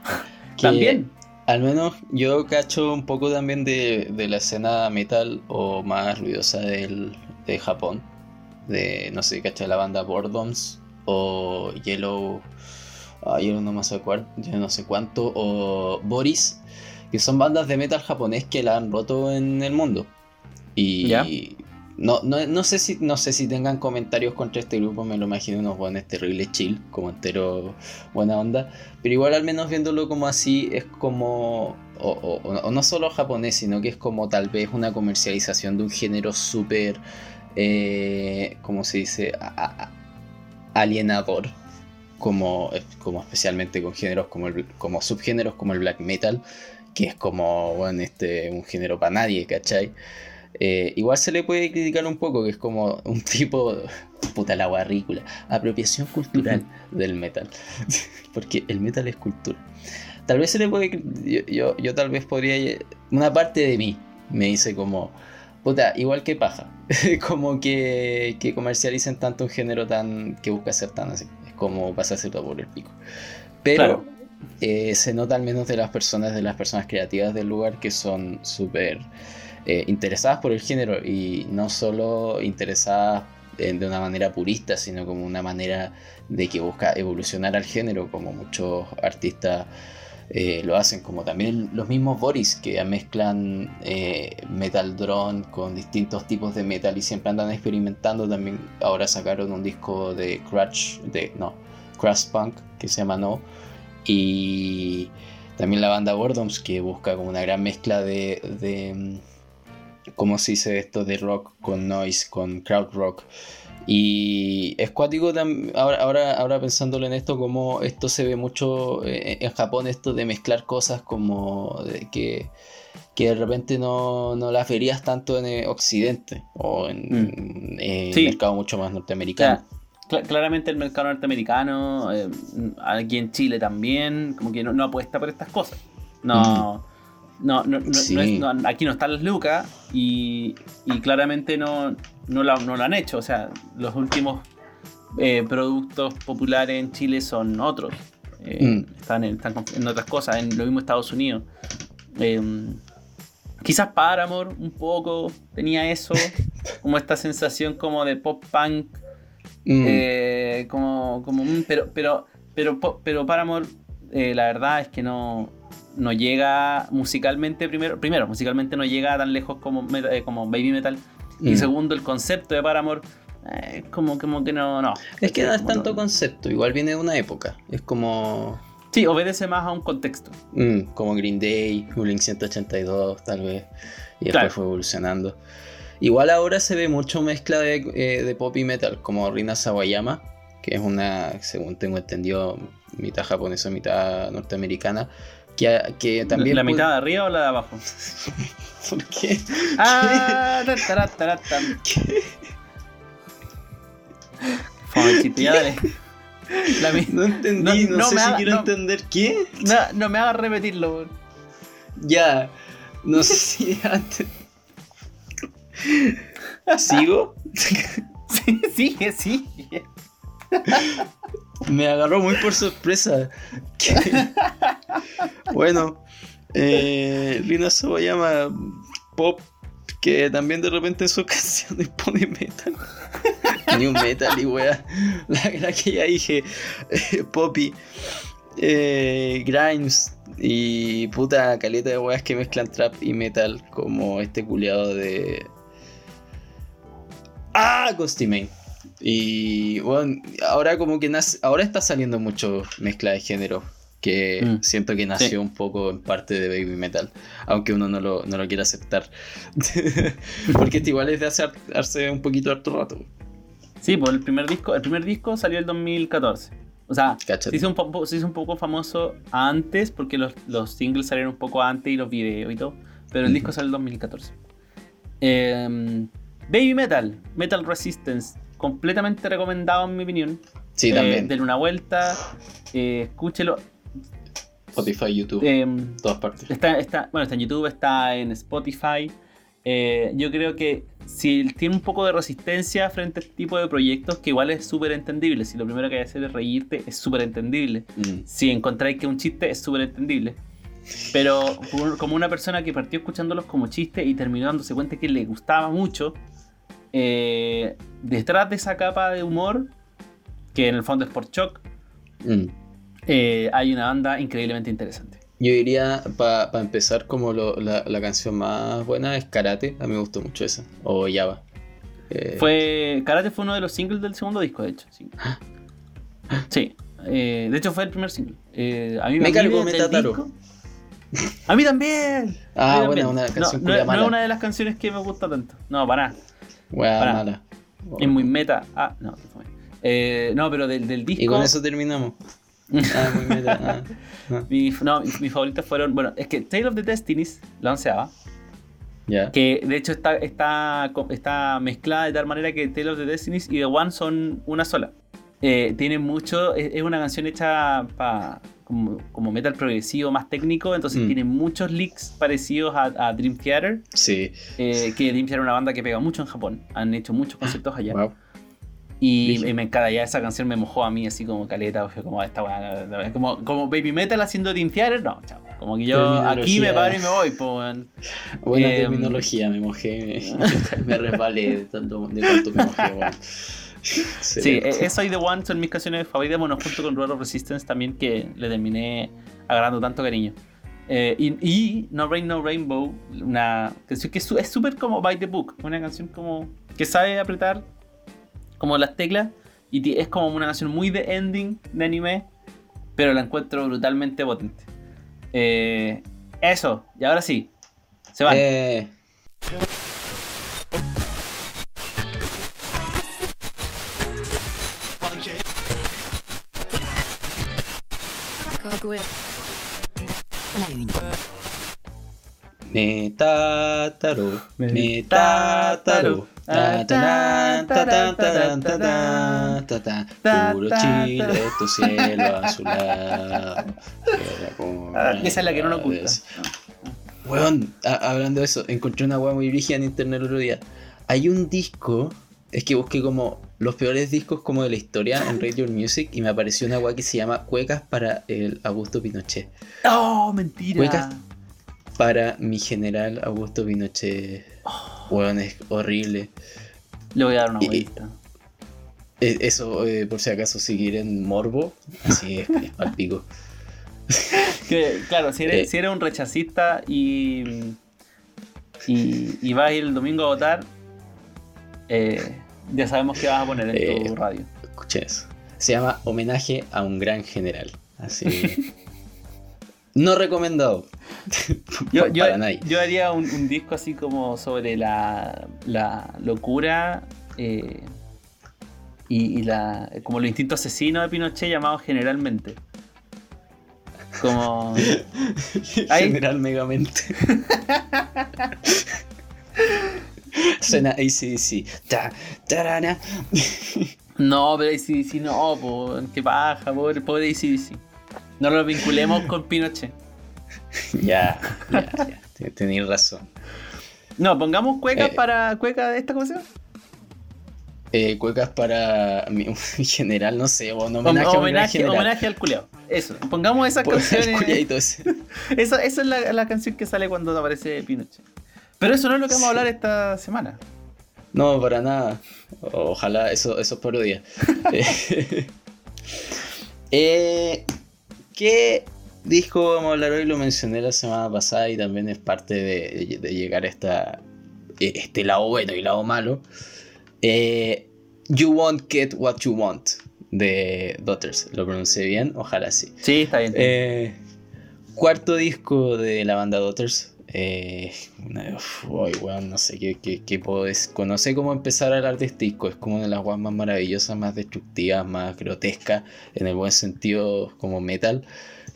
Que También. Al menos yo cacho un poco también de, de la escena metal o más ruidosa del, de Japón. De, no sé, cacho la banda Boredoms o Yellow. ah, Yellow no me cuál, yo no sé cuánto. O Boris. Que son bandas de metal japonés que la han roto en el mundo. Y Ya. No, no, no sé si no sé si tengan comentarios contra este grupo, me lo imagino unos buenos terribles chill, como entero buena onda. Pero igual al menos viéndolo como así es como... O, o- o no solo japonés, sino que es como tal vez una comercialización de un género súper... Eh, ¿Cómo se dice? Alienador. Como, como especialmente con géneros como, el, como subgéneros como el black metal, que es como bueno, este, un género para nadie, ¿cachai? Eh, igual se le puede criticar un poco, que es como un tipo, puta la guarrícula, apropiación cultural del metal. Porque el metal es cultura. Tal vez se le puede. Yo, yo, yo tal vez podría. Una parte de mí me dice como. Puta, igual que paja. como que, que comercialicen tanto un género tan. que busca ser tan así. Es como pasárselo por el pico. Pero. Claro. eh, se nota al menos de las personas, de las personas creativas del lugar que son súper eh, interesadas por el género y no solo interesadas de una manera purista, sino como una manera de que busca evolucionar al género, como muchos artistas eh, lo hacen, como también los mismos Boris que mezclan eh, metal drone con distintos tipos de metal y siempre andan experimentando. También ahora sacaron un disco de Crash, de no, Crash Punk que se llama No y también la banda Gordoms que busca como una gran mezcla de, como se dice esto de rock con noise, con crowd rock. Y es cuático ahora, ahora, ahora pensándolo en esto, como esto se ve mucho eh, en Japón, esto de mezclar cosas como de que, que de repente no, no, las verías tanto en Occidente o en, el mm. mercado mucho más norteamericano. claramente el mercado norteamericano, eh, aquí en Chile también, como que no, apuesta por estas cosas. No. Mm. No, no, no, aquí no están las lucas y, y claramente no, no, lo, han hecho. O sea, los últimos eh, productos populares en Chile son otros. Eh, mm. están, en, están, en, otras cosas, en lo mismo Estados Unidos. Eh, quizás Paramore un poco tenía eso, como esta sensación como de pop punk. Mm. como, como, pero, pero, pero, pero Paramore, la verdad es que no, no llega musicalmente, primero, primero, musicalmente no llega tan lejos como, eh, como Baby Metal. Y mm. segundo, el concepto de Paramore, eh, como, como que no, no. Es que no es tanto concepto, igual viene de una época. Es como. Sí, obedece más a un contexto. Mm, como Green Day, Blink 182, tal vez. Y después fue evolucionando. Igual ahora se ve mucho mezcla de, eh, de pop y metal, como Rina Sawayama, que es una, según tengo entendido, mitad japonesa, mitad norteamericana, que, también ¿La mitad de arriba o la de abajo? ¿Por qué? Ah, ¿Qué? No entendí, no, sé si quiero entender qué. No, no me hagas repetirlo, Ya, no sé si antes. ¿Sigo? sí, sigue, sigue. Me agarró muy por sorpresa. bueno, eh, Lina llama pop, que también de repente en sus canciones pone metal. Ni un metal y wea. La, que ya dije, eh, Poppy, eh, Grimes y puta caleta de weas que mezclan trap y metal, como este culiado de. ¡Ah! Ghosty y bueno, ahora como que nace, ahora está saliendo mucho mezcla de género. Que mm. siento que nació un poco en parte de baby metal. Aunque uno no lo, no lo quiera aceptar. Porque este igual es de hace, un poquito harto rato. Sí, pues el primer disco, el primer disco salió el 2014. O sea, se hizo, un poco, se hizo un poco famoso antes porque los, los, singles salieron un poco antes y los videos y todo. Pero el disco salió en el 2014. Em, baby Metal, Metal Resistance completamente recomendado en mi opinión. Sí, también. Eh, denle una vuelta, eh, escúchelo. Spotify, YouTube, em, todas partes. Está, está, bueno, está en YouTube, está en Spotify. Eh, yo creo que si tiene un poco de resistencia frente a este tipo de proyectos, que igual es súper entendible. Si lo primero que hay que hacer es reírte, es súper entendible. Mm. Si encontráis que es un chiste, es súper entendible. Pero como una persona que partió escuchándolos como chiste y terminó dándose cuenta que le gustaba mucho, eh, detrás de esa capa de humor, que en el fondo es por shock, mm. eh, hay una banda increíblemente interesante. Yo diría, para empezar, como la, canción más buena es Karate, a mí me gustó mucho esa, o Java. Eh, fue, Karate fue uno de los singles del segundo disco, de hecho. Sí, sí. de hecho fue el primer single. a mí me, cargó Metataro. A mí también. Ah, bueno, una canción no, no, es una de las canciones que me gusta tanto. No, para nada. Mala. Es muy meta. Ah, no, eh, no, pero del, del, disco. Y con eso terminamos. ah, muy meta. Ah, ah. Mi, no, mis, favoritos fueron. Bueno, es que Tale of the Destinies, la onceava. Yeah. Que de hecho está, está, está mezclada de tal manera que Tale of the Destinies y The One son una sola. Eh, tiene mucho. Es, una canción hecha para como, metal progresivo más técnico, entonces mm. tiene muchos leaks parecidos a, Dream Theater. Sí. Eh, que Dream Theater es una banda que pega mucho en Japón. Han hecho muchos conceptos allá. Y, me encanta, ya esa canción me mojó a mí así como caleta, como esta como, como Baby Metal haciendo Dream Theater, no, chao. Como que yo aquí me paro y me voy, pues. Buena em, terminología, me mojé, me, me resbalé de tanto de cuánto me mojé, sí, e-, eso y The One son mis canciones favoritas, bueno, junto con Royal Resistance también, que le terminé agarrando tanto cariño. Eh, y, No Rain, No Rainbow, una canción que es súper como by the book, una canción como que sabe apretar como las teclas y es como una canción muy de ending de anime, pero la encuentro brutalmente potente. Eh, eso, y ahora sí, se va. Eh. Me tataro, me tataro. Puro Chile, tu cielo azulado. Esa es la que no nos oculta. Weón, hablando de eso, encontré una weá muy rígida en internet el otro día. Hay un disco, es que busqué como los peores discos como de la historia en Radio Music y me apareció una weá que se llama Cuecas para el Augusto Pinochet. ¡Oh, mentira! Huecas. Para mi general Augusto Pinochet. Weón, es horrible. Le voy a dar una vuelta. Eh, Eso, eh, por si acaso, si quieren morbo, así es, es pa'l pico. Que, claro, si eres, Eh. si eres un rechacista y, y, y vas a ir el domingo a votar, eh, ya sabemos qué vas a poner en tu Eh. radio. Escuchen eso. Se llama Homenaje a un gran general. Así. no recomendado. Yo, yo, para nadie. yo haría un, un disco así como sobre la, la locura eh, y, y la, como los instintos asesinos de Pinochet llamados generalmente. Como... General Megamente. Suena ACDC. Ta, tarana. No, pero si no, po, qué paja, pobre, pobre ACDC. No lo vinculemos con Pinochet. ya, ya, ya. Ten- Tenéis razón. No, pongamos cuecas Eh. para cueca de esta cosa. Eh, cuecas para mi, mi general, no sé, o un homenaje, homenaje, al culeado. Eso, pongamos esas el canciones. Esa, esa es la, la canción que sale cuando aparece Pinochet. Pero eso no es lo que vamos a hablar esta semana. No, para nada. Ojalá eso, eso es parodia. Eh, ¿Qué disco vamos a hablar hoy? Lo mencioné la semana pasada y también es parte de, de llegar a esta, eh, este lado bueno y lado malo. Eh, you Won't Get What You Want de Daughters. ¿Lo pronuncié bien? Ojalá sí. Sí, está bien. Eh, cuarto disco de la banda Daughters. Eh, uf, weón, no sé qué, qué, qué puedo decir. No sé cómo empezar a hablar de este disco. Es como una de las weas más maravillosas, más destructivas, más grotescas, en el buen sentido, como metal.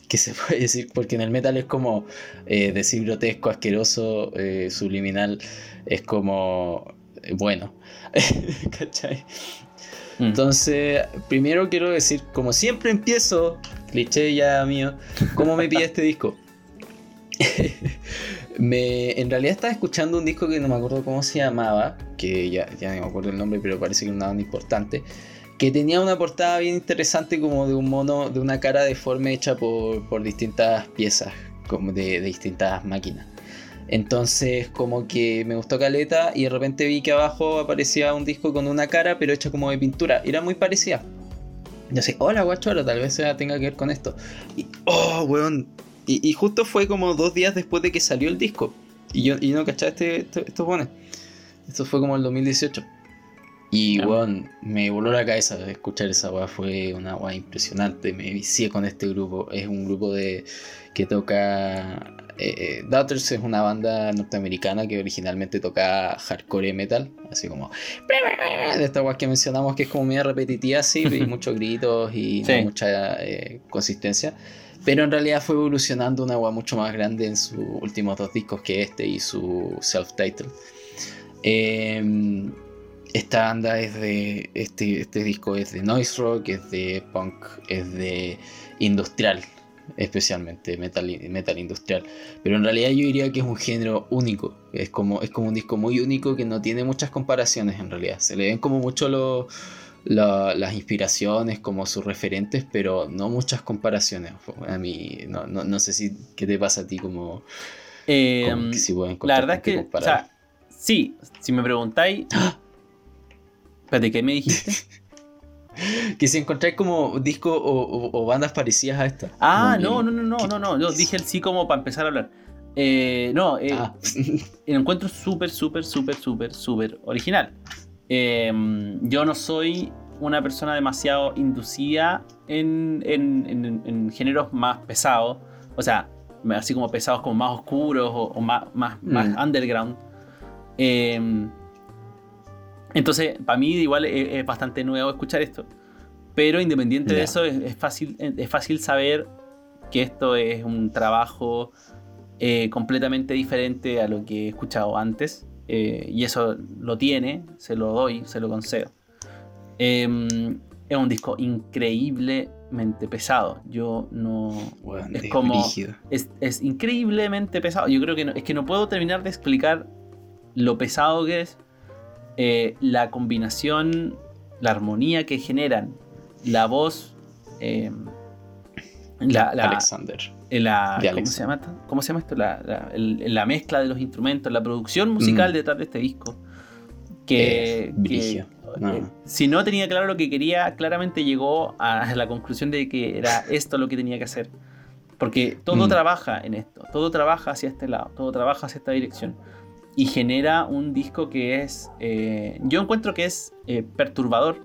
Que se puede decir, porque en el metal es como eh, decir grotesco, asqueroso, eh, subliminal, es como eh, bueno. ¿Cachai? Mm. Entonces, primero quiero decir, como siempre empiezo, cliché ya mío, ¿cómo me pide este disco? en realidad estaba escuchando un disco que no me acuerdo cómo se llamaba, que ya, no me acuerdo el nombre, pero parece que era una banda importante, que tenía una portada bien interesante como de un mono, de una cara deforme hecha por, distintas piezas, como de, distintas máquinas. Entonces como que me gustó Caleta y de repente vi que abajo aparecía un disco con una cara pero hecha como de pintura. Era muy parecida. Yo sé, hola guachoro, tal vez tenga que ver con esto. Y, oh, weón. Y, y justo fue como dos días después de que salió el disco. Y yo, y no cachaba este, esto- estos buenos. Esto fue como el 2018. Y weón, me voló la cabeza escuchar esa weá. Fue una weá impresionante. Me vicié con este grupo. Es un grupo de que toca. Eh, eh, Daughters es una banda norteamericana que originalmente toca hardcore metal, así como de esta weá que mencionamos que es como media repetitiva así, y muchos gritos y Sí. no mucha eh, consistencia. Pero en realidad fue evolucionando una weá mucho más grande en sus últimos dos discos que este y su self-title. Eh, esta banda es de. Este, este disco es de noise rock, es de punk, es de industrial, especialmente metal, metal industrial. Pero en realidad yo diría que es un género único. Es como, es como un disco muy único que no tiene muchas comparaciones en realidad. Se le ven como mucho los la- las inspiraciones, como sus referentes, pero no muchas comparaciones. A mí, no, no, no sé si qué te pasa a ti como, Eh, como que si puedo la verdad es que, o sea, sí, si me preguntáis... Espérate, ¿qué me dijiste? Que si encontráis como discos o, o- o bandas parecidas a esta. Ah, no, no, no, no, no, no. Yo dije el sí como para empezar a hablar. Eh, no, eh, Ah, lo encuentro súper, súper, súper, súper, súper original. Eh, yo no soy una persona demasiado inducida en, en- en- en géneros más pesados. O sea, así como pesados, como más oscuros o, o más, más, más Mm. underground. Eh, entonces, para mí igual es, es bastante nuevo escuchar esto. Pero independiente de eso, es, es fácil, es fácil saber que esto es un trabajo eh, completamente diferente a lo que he escuchado antes. Eh, y eso lo tiene, se lo doy, se lo concedo. Em, es un disco increíblemente pesado. Yo no. es como. Es, increíblemente pesado. Yo creo que es que no puedo terminar de explicar lo pesado que es. Eh, la combinación, la armonía que generan, la voz. Em, la, Alexander. La, ¿cómo, se llama esto? ¿Cómo se llama esto? La, mezcla de los instrumentos, la producción musical mm. detrás de este disco. Que, que eh, si no tenía claro lo que quería, claramente llegó a la conclusión de que era esto lo que tenía que hacer. Porque todo mm. trabaja en esto, todo trabaja hacia este lado, todo trabaja hacia esta dirección. Y genera un disco que es, eh, yo encuentro que es eh, perturbador.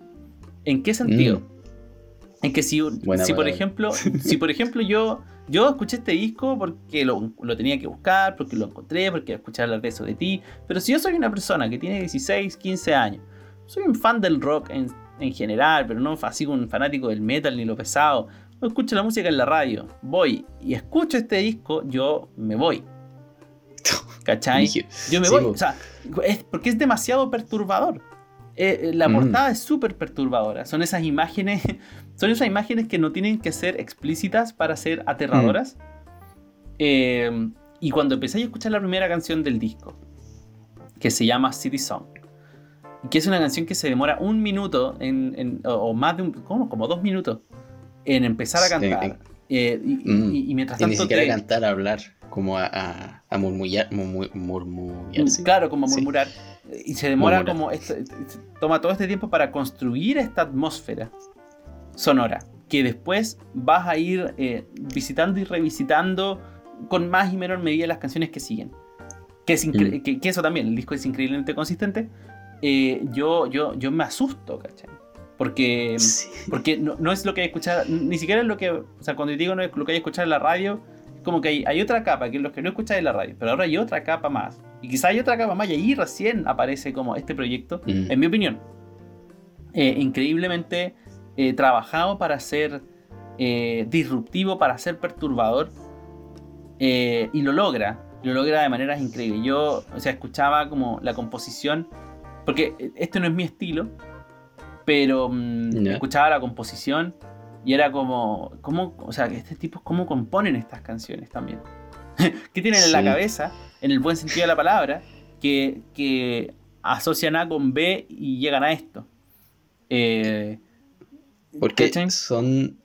¿En qué sentido? Mm. En que si, si por ejemplo, si por ejemplo yo, yo escuché este disco porque lo, tenía que buscar, porque lo encontré, porque escuché hablar de eso de ti, pero si yo soy una persona que tiene 16, 15 años, soy un fan del rock en, general, pero no así un fanático del metal ni lo pesado, no escucho la música en la radio, voy y escucho este disco, yo me voy. ¿Cachai? Yo me voy. O sea, es porque es demasiado perturbador. Eh, eh, la mm. portada es súper perturbadora. Son esas imágenes. Son esas imágenes que no tienen que ser explícitas para ser aterradoras. Mm. Eh, y cuando empecé a escuchar la primera canción del disco, que se llama City Song, que es una canción que se demora un minuto en, o, más de un. ¿cómo? Como dos minutos en empezar a cantar. Mm. y, mientras tanto. ni siquiera cantar, a hablar, como a, a, murmullar, Claro, como murmurar. Y se demora como. toma todo este tiempo para construir esta atmósfera sonora. Que después vas a ir eh, visitando y revisitando con más y menor medida las canciones que siguen. Que, es mm. que, eso también, el disco es increíblemente consistente. Eh, yo, yo, yo me asusto, ¿cachai? Porque, porque no, es lo que hay escuchado, ni siquiera es lo que. O sea, cuando digo no es lo que hay escuchado en la radio, es como que hay, hay otra capa, que es lo que no escuchas en la radio, pero ahora hay otra capa más y quizá hay otra capa más y ahí recién aparece como este proyecto, mm. en mi opinión, eh, increíblemente eh, trabajado para ser eh, disruptivo, para ser perturbador, y lo logra, lo logra de maneras increíbles. Yo, o sea, escuchaba como la composición, porque este no es mi estilo, pero mm, escuchaba la composición y era como, ¿cómo, o sea, este tipo, ¿cómo componen estas canciones también? ¿Qué tienen en la cabeza? en el buen sentido de la palabra, que, asocian A con B y llegan a esto. Eh, Porque son...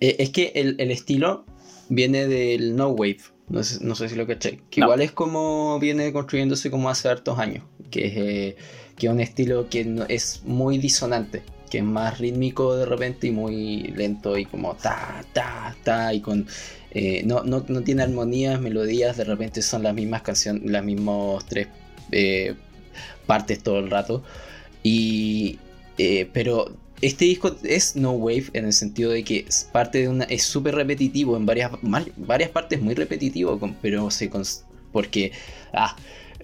Eh, es que el, estilo viene del No Wave, no sé, si lo caché, que igual es como viene construyéndose como hace hartos años, que es, eh, que un estilo que es muy disonante, que es más rítmico de repente y muy lento y como ta, ta, ta, y con eh, no, no, tiene armonías, melodías, de repente son las mismas canciones, las mismas tres eh, partes todo el rato. Y, eh, pero este disco es no wave en el sentido de que es parte de una es súper repetitivo en varias varias partes muy repetitivo pero se porque ah,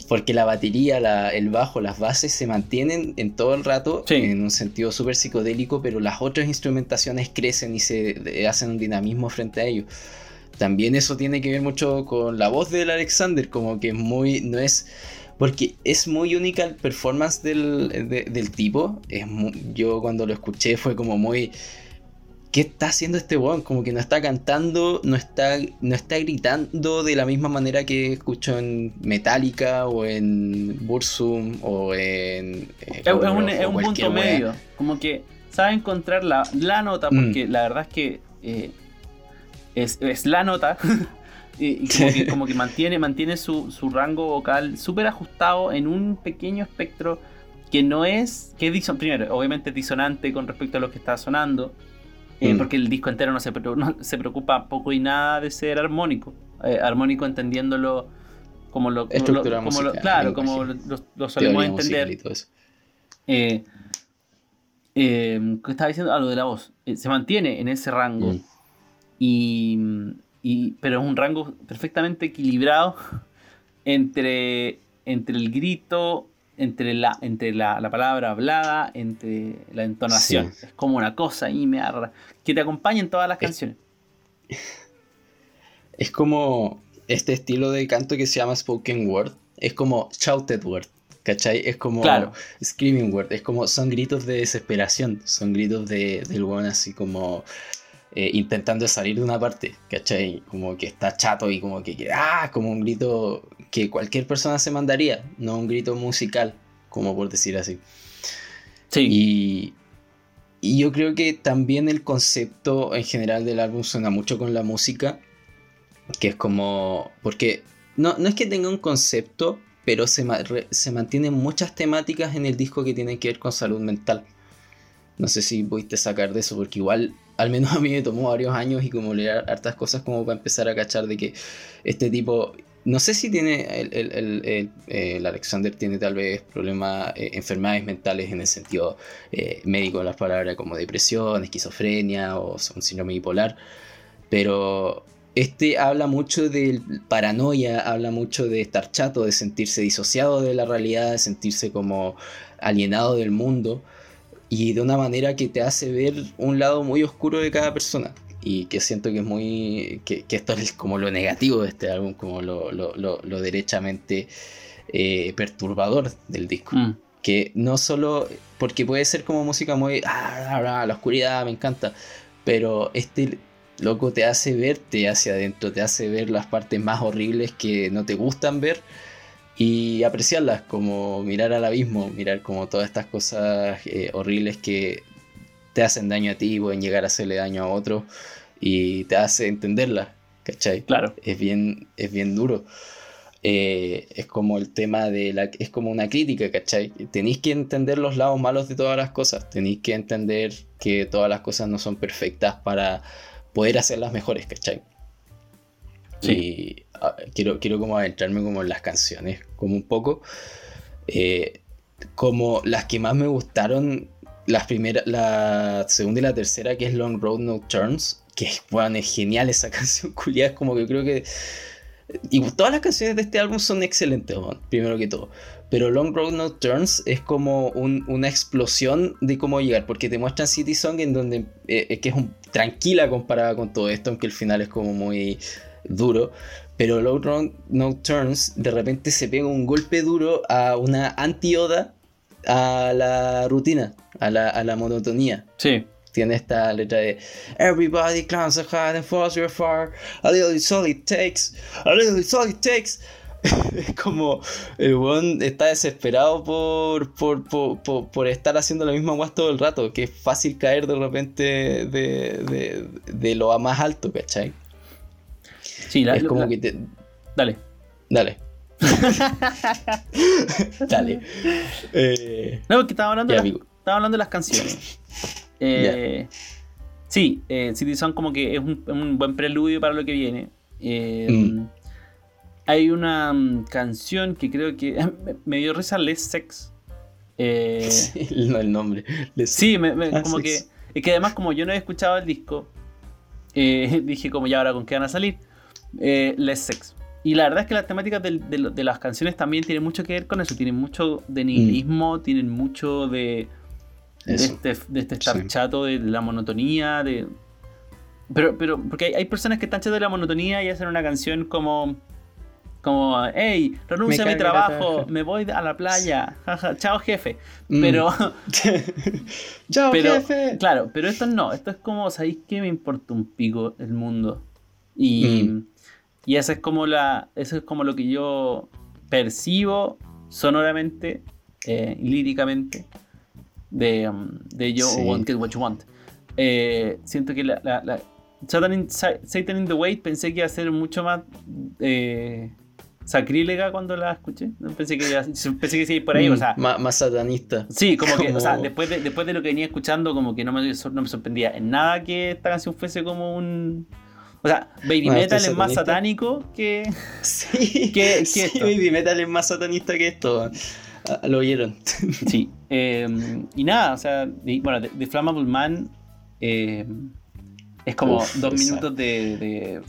porque la batería el bajo las bases se mantienen en todo el rato en un sentido súper psicodélico pero las otras instrumentaciones crecen y se hacen un dinamismo frente a ellos también eso tiene que ver mucho con la voz del Alexander, como que es muy, no es, porque es muy única el performance del, tipo. Es yo cuando lo escuché fue como muy, ¿qué está haciendo este weón? Como que no está cantando, no está, no está gritando de la misma manera que escucho en Metallica o en Bursum o en... Eh, es, un, punto medio, como que sabe encontrar la, nota, porque mm. la verdad es que... Eh, es, la nota. y, como, que, mantiene, mantiene su, rango vocal súper ajustado en un pequeño espectro que no es. que es primero, obviamente es disonante con respecto a lo que está sonando. Eh, mm. Porque el disco entero no se, se preocupa poco y nada de ser armónico. Eh, armónico entendiéndolo como lo, como claro, como lo, solemos entender. Eh, ¿Qué estaba diciendo? Ah, lo de la voz. se mantiene en ese rango. Mm. Y, pero es un rango perfectamente equilibrado entre, entre el grito, entre, la, entre la, palabra hablada, entre la entonación. Es como una cosa y me que te acompaña en todas las canciones. Es como este estilo de canto que se llama spoken word. Es como shouted word. ¿Cachai? Es como screaming word. Es como son gritos de desesperación. Son gritos de, del weón así como eh, intentando salir de una parte. ¿Cachai? Como que está chato y como que, ah, como un grito que cualquier persona se mandaría. No un grito musical, como por decir así. Sí. Y, y yo creo que también el concepto en general del álbum suena mucho con la música, que es como, porque no, no es que tenga un concepto, pero se, se mantienen muchas temáticas en el disco que tienen que ver con salud mental. No sé si pudiste sacar de eso, porque igual, al menos a mí me tomó varios años y como leer hartas cosas como para empezar a cachar de que este tipo no sé si tiene el, el, Alexander tiene tal vez problemas, eh, enfermedades mentales en el sentido eh, médico, las palabras como depresión, esquizofrenia o un síndrome bipolar, pero este habla mucho de paranoia, habla mucho de estar chato, de sentirse disociado de la realidad, de sentirse como alienado del mundo y de una manera que te hace ver un lado muy oscuro de cada persona y que siento que es muy. que, esto es como lo negativo de este álbum, como lo, lo, derechamente eh, perturbador del disco. Mm. Que no solo. porque puede ser como música muy. Ah, la oscuridad, me encanta. Pero este loco te hace verte hacia adentro, te hace ver las partes más horribles que no te gustan ver y apreciarlas, como mirar al abismo, mirar como todas estas cosas eh, horribles que te hacen daño a ti, pueden llegar a hacerle daño a otros y te hace entenderla, ¿cachai? Claro. Es bien, es bien duro. Eh, es como el tema de la... es como una crítica, ¿cachai? Tenéis que entender los lados malos de todas las cosas, tenéis que entender que todas las cosas no son perfectas para poder hacerlas mejores, ¿cachai? Sí. Y quiero, quiero como adentrarme como en las canciones, como un poco. Eh, como las que más me gustaron las primeras, la segunda y la tercera, que es Long Road No Turns, que bueno, es genial esa canción, culiada, es como que creo que... Y todas las canciones de este álbum son excelentes, primero que todo. Pero Long Road No Turns es como una explosión de cómo llegar, porque te muestran City Song en donde eh, es que es tranquila comparada con todo esto, aunque el final es como muy duro. Pero No Turns de repente se pega un golpe duro a una anti-oda a la rutina a la, a la monotonía. Sí. Tiene esta letra de Everybody climbs a high and falls your far. A little is all it takes. A little is all it takes. es como el buen está desesperado por, por, por, por, estar haciendo la misma guas todo el rato, que es fácil caer de repente de, de, de lo más alto, ¿cachai? Sí, la, es como que te... Dale. Dale. Dale. Eh... No, porque estaba hablando de estaba hablando de las canciones. Eh, sí, eh, City Song como que es un, buen preludio para lo que viene. Eh, mm. Hay una mm, canción que creo que me dio risa Less Sex. sí, no el nombre. sí, ah, como que es que además como yo no he escuchado el disco, dije como ya ahora con qué van a salir. Less Sex. Y la verdad es que las temáticas de, las canciones también tienen mucho que ver con eso. Tienen mucho de nihilismo, mm. tienen mucho de, de este, de este estar chato, de la monotonía, de... Pero, pero, porque hay, personas que están chato de la monotonía y hacen una canción como... Como, hey, renuncia a mi trabajo, me voy a la playa, chao jefe. Mm. Pero... chao jefe. Claro, pero esto no, esto es como, ¿sabéis qué me importa un pico el mundo? Y, mm. y eso es como la, eso es como lo que yo percibo sonoramente, eh, líricamente, de, um, de Yo Want Get What You Want. Eh, siento que la, la, Satan, in, Satan, in, the Wait pensé que iba a ser mucho más eh, sacrílega cuando la escuché. Pensé que, iba, pensé que iba por ahí. o sea, más, más, satanista. Sí, como, que, o sea, después de, después de lo que venía escuchando, como que no me, no me sorprendía en nada que esta canción fuese como un. O sea, Baby Metal es más satánico que. Sí, que, que Baby Metal es más satanista que esto. Ah, lo oyeron. Sí. Em, y nada, o sea, bueno, The, Flammable Man. Em, Es como Uf, dos minutos de, de-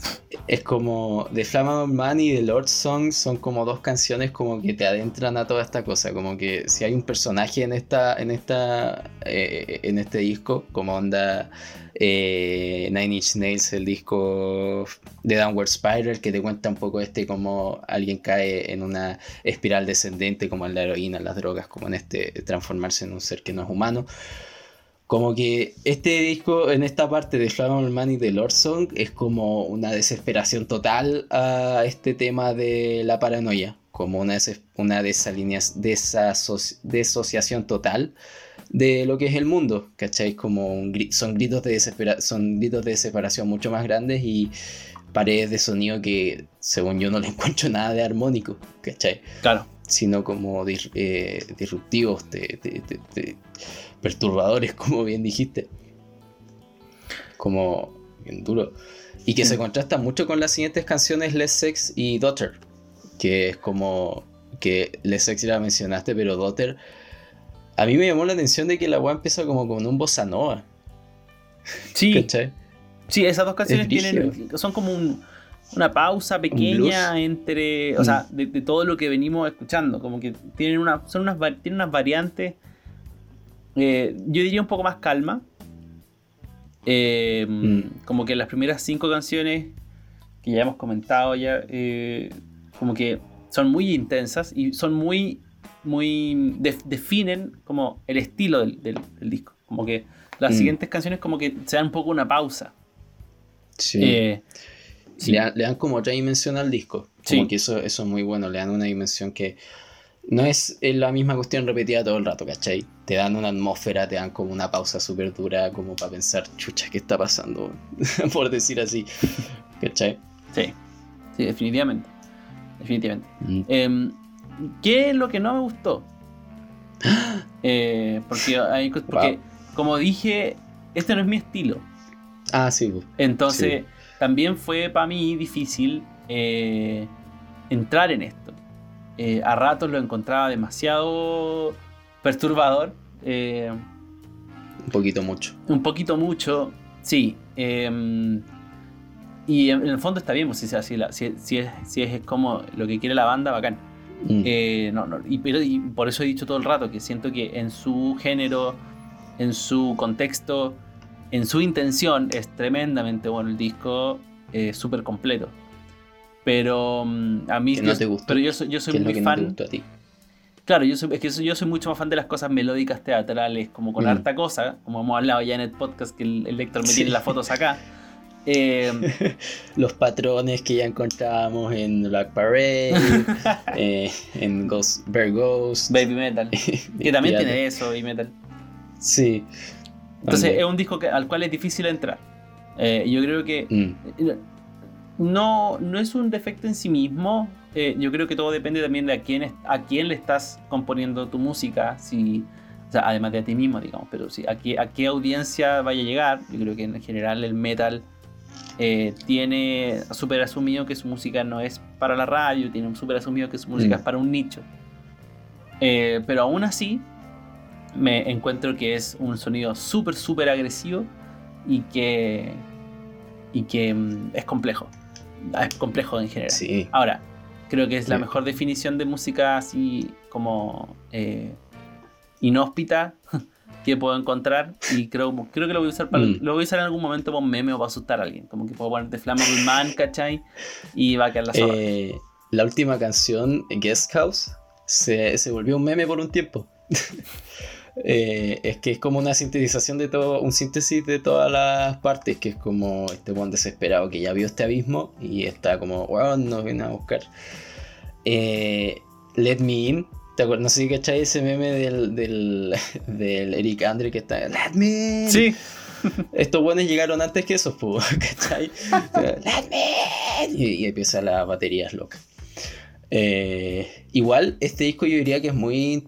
Es como The Flammable Man y The Lord Song son como dos canciones como que te adentran a toda esta cosa. Como que si hay un personaje en esta, en esta, eh, en este disco, como onda eh, Nine Inch Nails, el disco de Downward Spiral, que te cuenta un poco este como alguien cae en una espiral descendente, como en la heroína, en las drogas, como en este transformarse en un ser que no es humano. Como que este disco, en esta parte de Flammable Man y de Lord Song, es como una desesperación total a este tema de la paranoia. Como una, des- una desasoci- desociación total de lo que es el mundo. ¿Cachai? Como un gri- son, gritos de desespera- son gritos de desesperación mucho más grandes y paredes de sonido que, según yo, no le encuentro nada de armónico. ¿Cachai? Claro. sino como eh, disruptivos, de- de- de perturbadores, como bien dijiste. Como bien duro. Y que Sí. se contrasta mucho con las siguientes canciones, Less Sex y Daughter. Que es como que Less Sex ya la mencionaste, pero Daughter. A mí me llamó la atención de que la weá empieza como con un bossa nova. Sí, ¿Cachai? sí, esas dos canciones Es tienen, son como un- una pausa pequeña entre, o Mm. sea, de, de todo lo que venimos escuchando. Como que tienen, una, son unas, tienen unas variantes, eh, yo diría un poco más calma. Eh, Mm. Como que las primeras cinco canciones que ya hemos comentado ya, eh, como que son muy intensas y son muy, muy, def- definen como el estilo del, del- del disco. Como que las Mm. siguientes canciones como que se dan un poco una pausa. Sí. Eh, sí. Le, dan, le dan como otra dimensión al disco. Como Sí. que eso, eso es muy bueno. Le dan una dimensión que no es la misma cuestión repetida todo el rato, ¿cachai? Te dan una atmósfera, te dan como una pausa súper dura, como para pensar, chucha, ¿qué está pasando? Por decir así, ¿cachai? Sí, sí, definitivamente. Definitivamente. Mm. Em, ¿Qué es lo que no me gustó? Eh, porque, hay porque Wow. como dije, este no es mi estilo. Ah, sí, pues. Entonces, también fue para mí difícil eh, entrar en esto. Eh, a ratos lo encontraba demasiado perturbador. eh, un poquito mucho. un poquito mucho, sí. em, y en, en el fondo está bien, pues si, si, la- si- si es, si es como lo que quiere la banda, bacán. Mm. Eh, no, no, y, pero- y por eso he dicho todo el rato que siento que en su género, en su contexto, en su intención es tremendamente bueno el disco, eh, súper completo. Pero mm, a mí Que no te gustó. pero yo soy, yo soy ¿Qué es lo muy que no te fan. gustó a ti? Claro, yo soy, es que yo soy mucho más fan de las cosas melódicas teatrales, como con Mm. harta cosa, como hemos hablado ya en el podcast que el, el Héctor me Sí. tiene las fotos acá. Eh, Los patrones que ya encontrábamos en Black Parade, eh, en Ghost, Bear Ghost. Baby Metal, que también tiene eso, Baby Metal. Sí. Entonces es un disco que- al cual es difícil entrar. Eh, yo creo que Mm. No, no es un defecto en sí mismo. eh, yo creo que todo depende también de a quién, a quién le estás componiendo tu música. Si, o sea, además de a ti mismo, digamos. Pero si, a, qué, a qué audiencia vaya a llegar. Yo creo que en general el metal eh, tiene súper asumido que su música no es para la radio. Tiene súper asumido que su música Mm. es para un nicho. Eh, pero aún así, me encuentro que es un sonido súper, súper agresivo y que, y que mm, es complejo. Es complejo en general. Sí. Ahora, creo que es la mejor definición de música así como eh, inhóspita que puedo encontrar y creo, creo que lo voy a usar para, Mm. lo voy a usar en algún momento para un meme o para asustar a alguien. Como que puedo poner The Flammable Man, ¿cachai? Y va a quedar la zorra. Eh, la última canción, Guest House, se, se volvió un meme por un tiempo. Eh, es que es como una sintetización de todo, un síntesis de todas las partes, que es como este buen desesperado que ya vio este abismo y está como, wow, nos viene a buscar. Eh, Let Me In, ¿te acuerdas? No sé si cachai ese meme del, del, del Eric Andre que está, Let Me In. Sí, Estos buenos llegaron antes que esos, ¿cachai? Let me in. y, y empieza la batería loca. Eh, igual, este disco yo diría que es muy.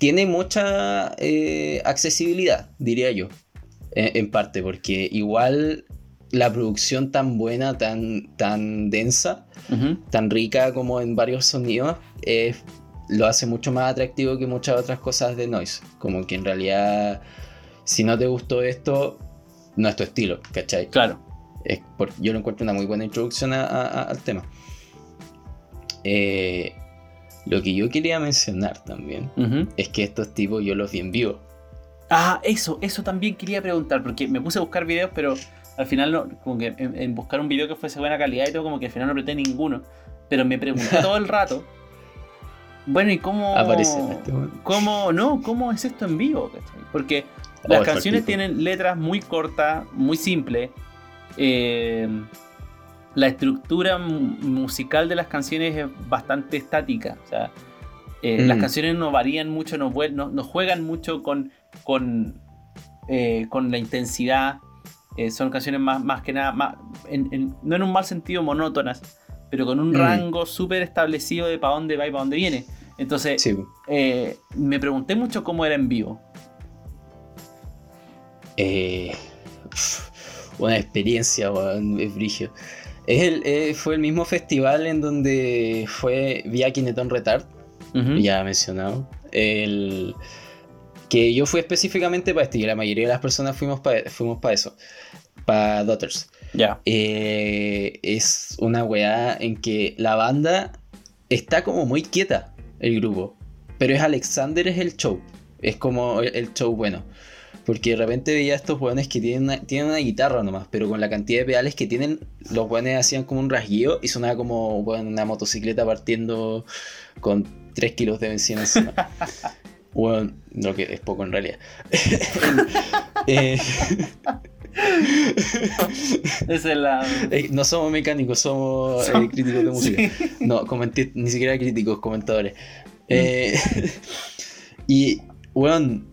Tiene mucha eh, accesibilidad, diría yo. En, en parte, porque igual la producción tan buena, tan, tan densa, tan rica como en varios sonidos, eh, lo hace mucho más atractivo que muchas otras cosas de noise. Como que en realidad, si no te gustó esto, no es tu estilo, ¿cachai? Claro. Es por- yo lo encuentro una muy buena introducción a- a- a- al tema. Eh, lo que yo quería mencionar también es que estos tipos yo los vi en vivo. Ah, eso, eso también quería preguntar, porque me puse a buscar videos, pero al final, no, como que en, en buscar un video que fuese buena calidad y todo, como que al final no apreté ninguno. Pero me pregunté todo el rato, bueno, ¿y cómo... Aparece este. ¿Cómo, no, cómo es esto en vivo? ¿cachai? Porque Oh, las es canciones tienen letras muy cortas, muy simples. eh, la estructura mu- musical de las canciones es bastante estática. O sea, eh, Mm. las canciones no varían mucho, no, vuel- no- no juegan mucho con, con, eh, con la intensidad. Eh, son canciones más, más que nada, más, en- en- no en un mal sentido monótonas, pero con un Mm. rango súper establecido de para dónde va y para dónde viene. Entonces, Sí. me pregunté mucho cómo era en vivo. Una experiencia, es brigio. Es el, eh, fue el mismo festival en donde fue vía Kineton Retard, ya mencionado. El, que yo fui específicamente para este y la mayoría de las personas fuimos para fuimos para eso, para Daughters. Ya. Eh, es una weá en que la banda está como muy quieta, el grupo. Pero es Alexander es el show. Es como el show bueno. Porque de repente veía a estos weones que tienen una, tienen una guitarra nomás, pero con la cantidad de pedales que tienen, los weones hacían como un rasguío y sonaba como una motocicleta partiendo con 3 kilos de benzina encima. Weón, lo que es poco en realidad. Eh, es la. Eh, no somos mecánicos, somos eh, críticos de música. Sí. No, ni siquiera críticos, comentadores. Eh, y, weón,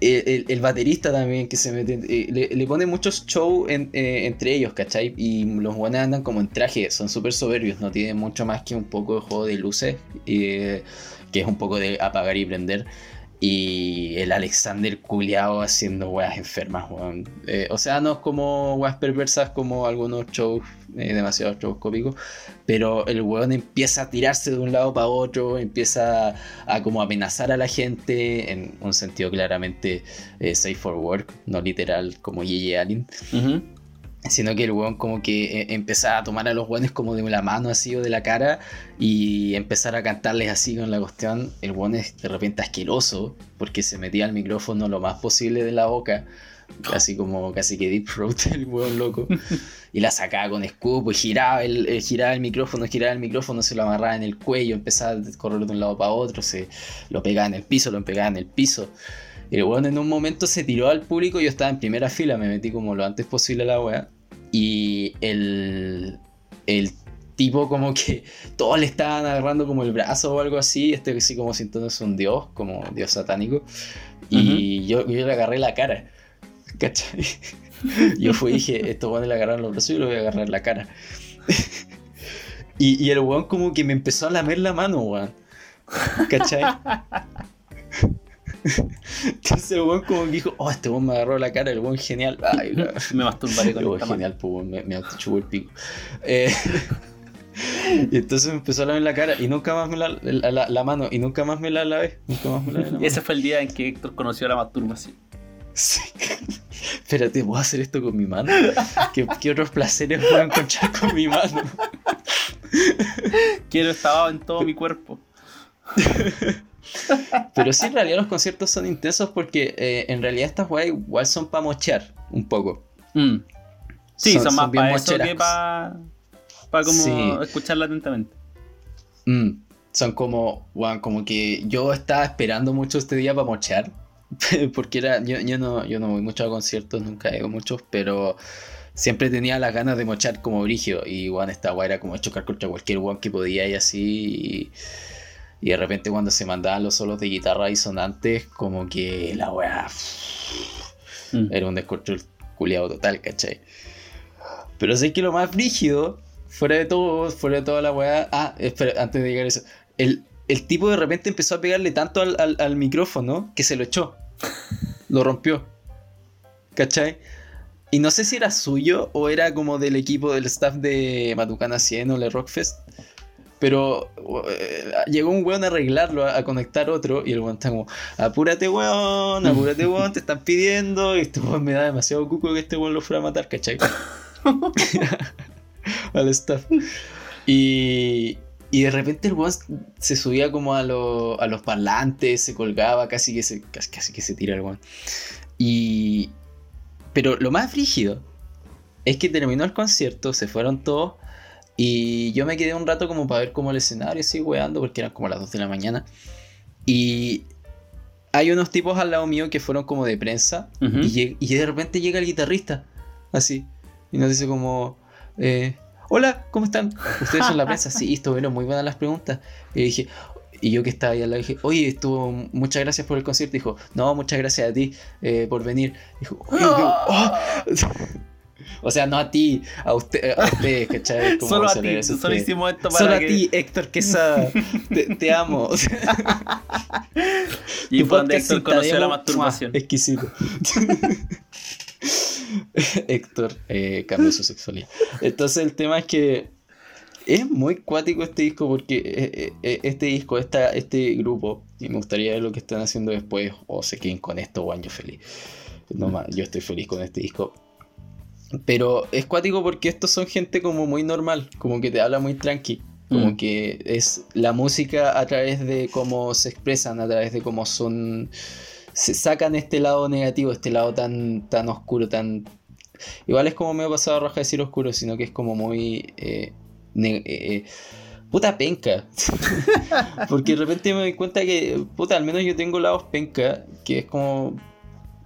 el, el- baterista también que se mete, eh, le, le pone muchos show en- eh, entre ellos, ¿cachai? Y los buenos andan como en traje, son súper soberbios, no tienen mucho más que un poco de juego de luces, eh, que es un poco de apagar y prender. Y el Alexander culiao haciendo weas enfermas, weón. Eh, o sea, no es como weas perversas como algunos shows, eh, demasiado shows cómicos, pero el weón empieza a tirarse de un lado para otro, empieza a, como amenazar a la gente, en un sentido claramente eh, safe for work, no literal como Yeye Allen, Ujú. Sino que el weón como que eh, empezaba a tomar a los weones como de la mano así o de la cara y empezar a cantarles así con la cuestión. El weón es de repente asqueroso porque se metía al micrófono lo más posible de la boca. Así como casi que deep throat el weón loco. Y la sacaba con escupo y giraba el, eh, giraba el micrófono, giraba el micrófono, se lo amarraba en el cuello, empezaba a correr de un lado para otro, se lo pegaba en el piso, lo pegaba en el piso. Y el weón en un momento se tiró al público, yo estaba en primera fila, me metí como lo antes posible a la wea. Y el, el tipo como que todos le estaban agarrando como el brazo o algo así, este así como sintiéndose un dios, como dios satánico. Y yo, yo le agarré la cara. ¿Cachai? Yo fui y dije, estos weones le agarraron los brazos y yo le voy a agarrar la cara. Y, y el weón como que me empezó a lamer la mano, weón. ¿Cachai? Entonces el weón como que dijo, oh, este weón me agarró la cara, el weón genial. Ay, la- Me masturbaré con el weón genial, pues me, me autochupó el pico. Eh, y entonces me empezó a lamer la cara y nunca más me la, la, la- la mano y nunca más me la lavé. Nunca más me lavé la mano. Ese fue el día en que Héctor conoció la masturbación. Sí. Espérate, ¿puedo hacer esto con mi mano? ¿Qué, qué otros placeres puedo encontrar con mi mano? Quiero estaba en todo mi cuerpo. Pero sí, en realidad los conciertos son intensos porque eh, en realidad estas weas igual son para mochear un poco. Mm. Sí, son, más para eso que para como Sí. escucharla atentamente. Mm, son como, como que yo estaba esperando mucho este día para mochear. Porque era, yo, yo no, yo no voy mucho a conciertos, nunca he ido muchos, pero siempre tenía las ganas de mochar como brigio. Y weón, esta weá era como chocar contra cualquier weón que podía y así. Y, y de repente cuando se mandaban los solos de guitarra y sonantes, como que la weá Mm. era un descontrol culiado total, ¿cachai? Pero sé que lo más brígido, fuera de todo, fuera de toda la weá. Ah, espera, antes de llegar a eso. El, el tipo de repente empezó a pegarle tanto al, al- al micrófono que se lo echó. Lo rompió. ¿Cachai? Y no sé si era suyo o era como del equipo del staff de Matucana 100 o Le Rockfest. Pero eh, llegó un weón a arreglarlo, a, a conectar otro, y el weón está como, apúrate weón, apúrate weón, te están pidiendo, y este weón me da demasiado cuco que este weón lo fuera a matar, ¿cachai? Al staff. Y, y de repente el weón se subía como a, lo- a los parlantes, se colgaba, casi que se, casi, casi que se tira el weón. Y. Pero lo más frígido es que terminó el concierto, se fueron todos. Y yo me quedé un rato como para ver como el escenario, así weando, porque eran como las 2 de la mañana. Y hay unos tipos al lado mío que fueron como de prensa. Ujú. y, lleg- y de repente llega el guitarrista, así. Y nos dice como, eh, hola, ¿cómo están? ¿Ustedes son la prensa? Sí, estuvieron muy buenas las preguntas. Y dije, y yo que estaba ahí al lado dije, oye, estuvo, muchas gracias por el concierto. Dijo, no, muchas gracias a ti eh, por venir. Dijo, "Oye, yo- oh". O sea, no a ti, a, usted, a ustedes, ¿cachai? Como Solo a ti, solo hicimos esto para Solo a ti, Héctor Quesada. te, te amo. O sea, Y fue donde Héctor conoció la masturbación. Exquisito. Héctor eh, cambió su sexualidad. Entonces el tema es que es muy cuático este disco porque eh, eh, este disco, esta, este grupo, y me gustaría ver lo que están haciendo después, o se queden con esto, o yo feliz. No más, yo estoy feliz con este disco. Pero es cuático porque estos son gente como muy normal, como que te habla muy tranqui. Como Mm. que es la música a través de cómo se expresan, a través de cómo son. Se sacan este lado negativo, este lado tan, tan oscuro, tan. Igual es como medio pasado roja decir oscuro, sino que es como muy. eh, ne- eh, puta penca. Porque de repente me doy cuenta que, puta, al menos yo tengo lados penca, que es como.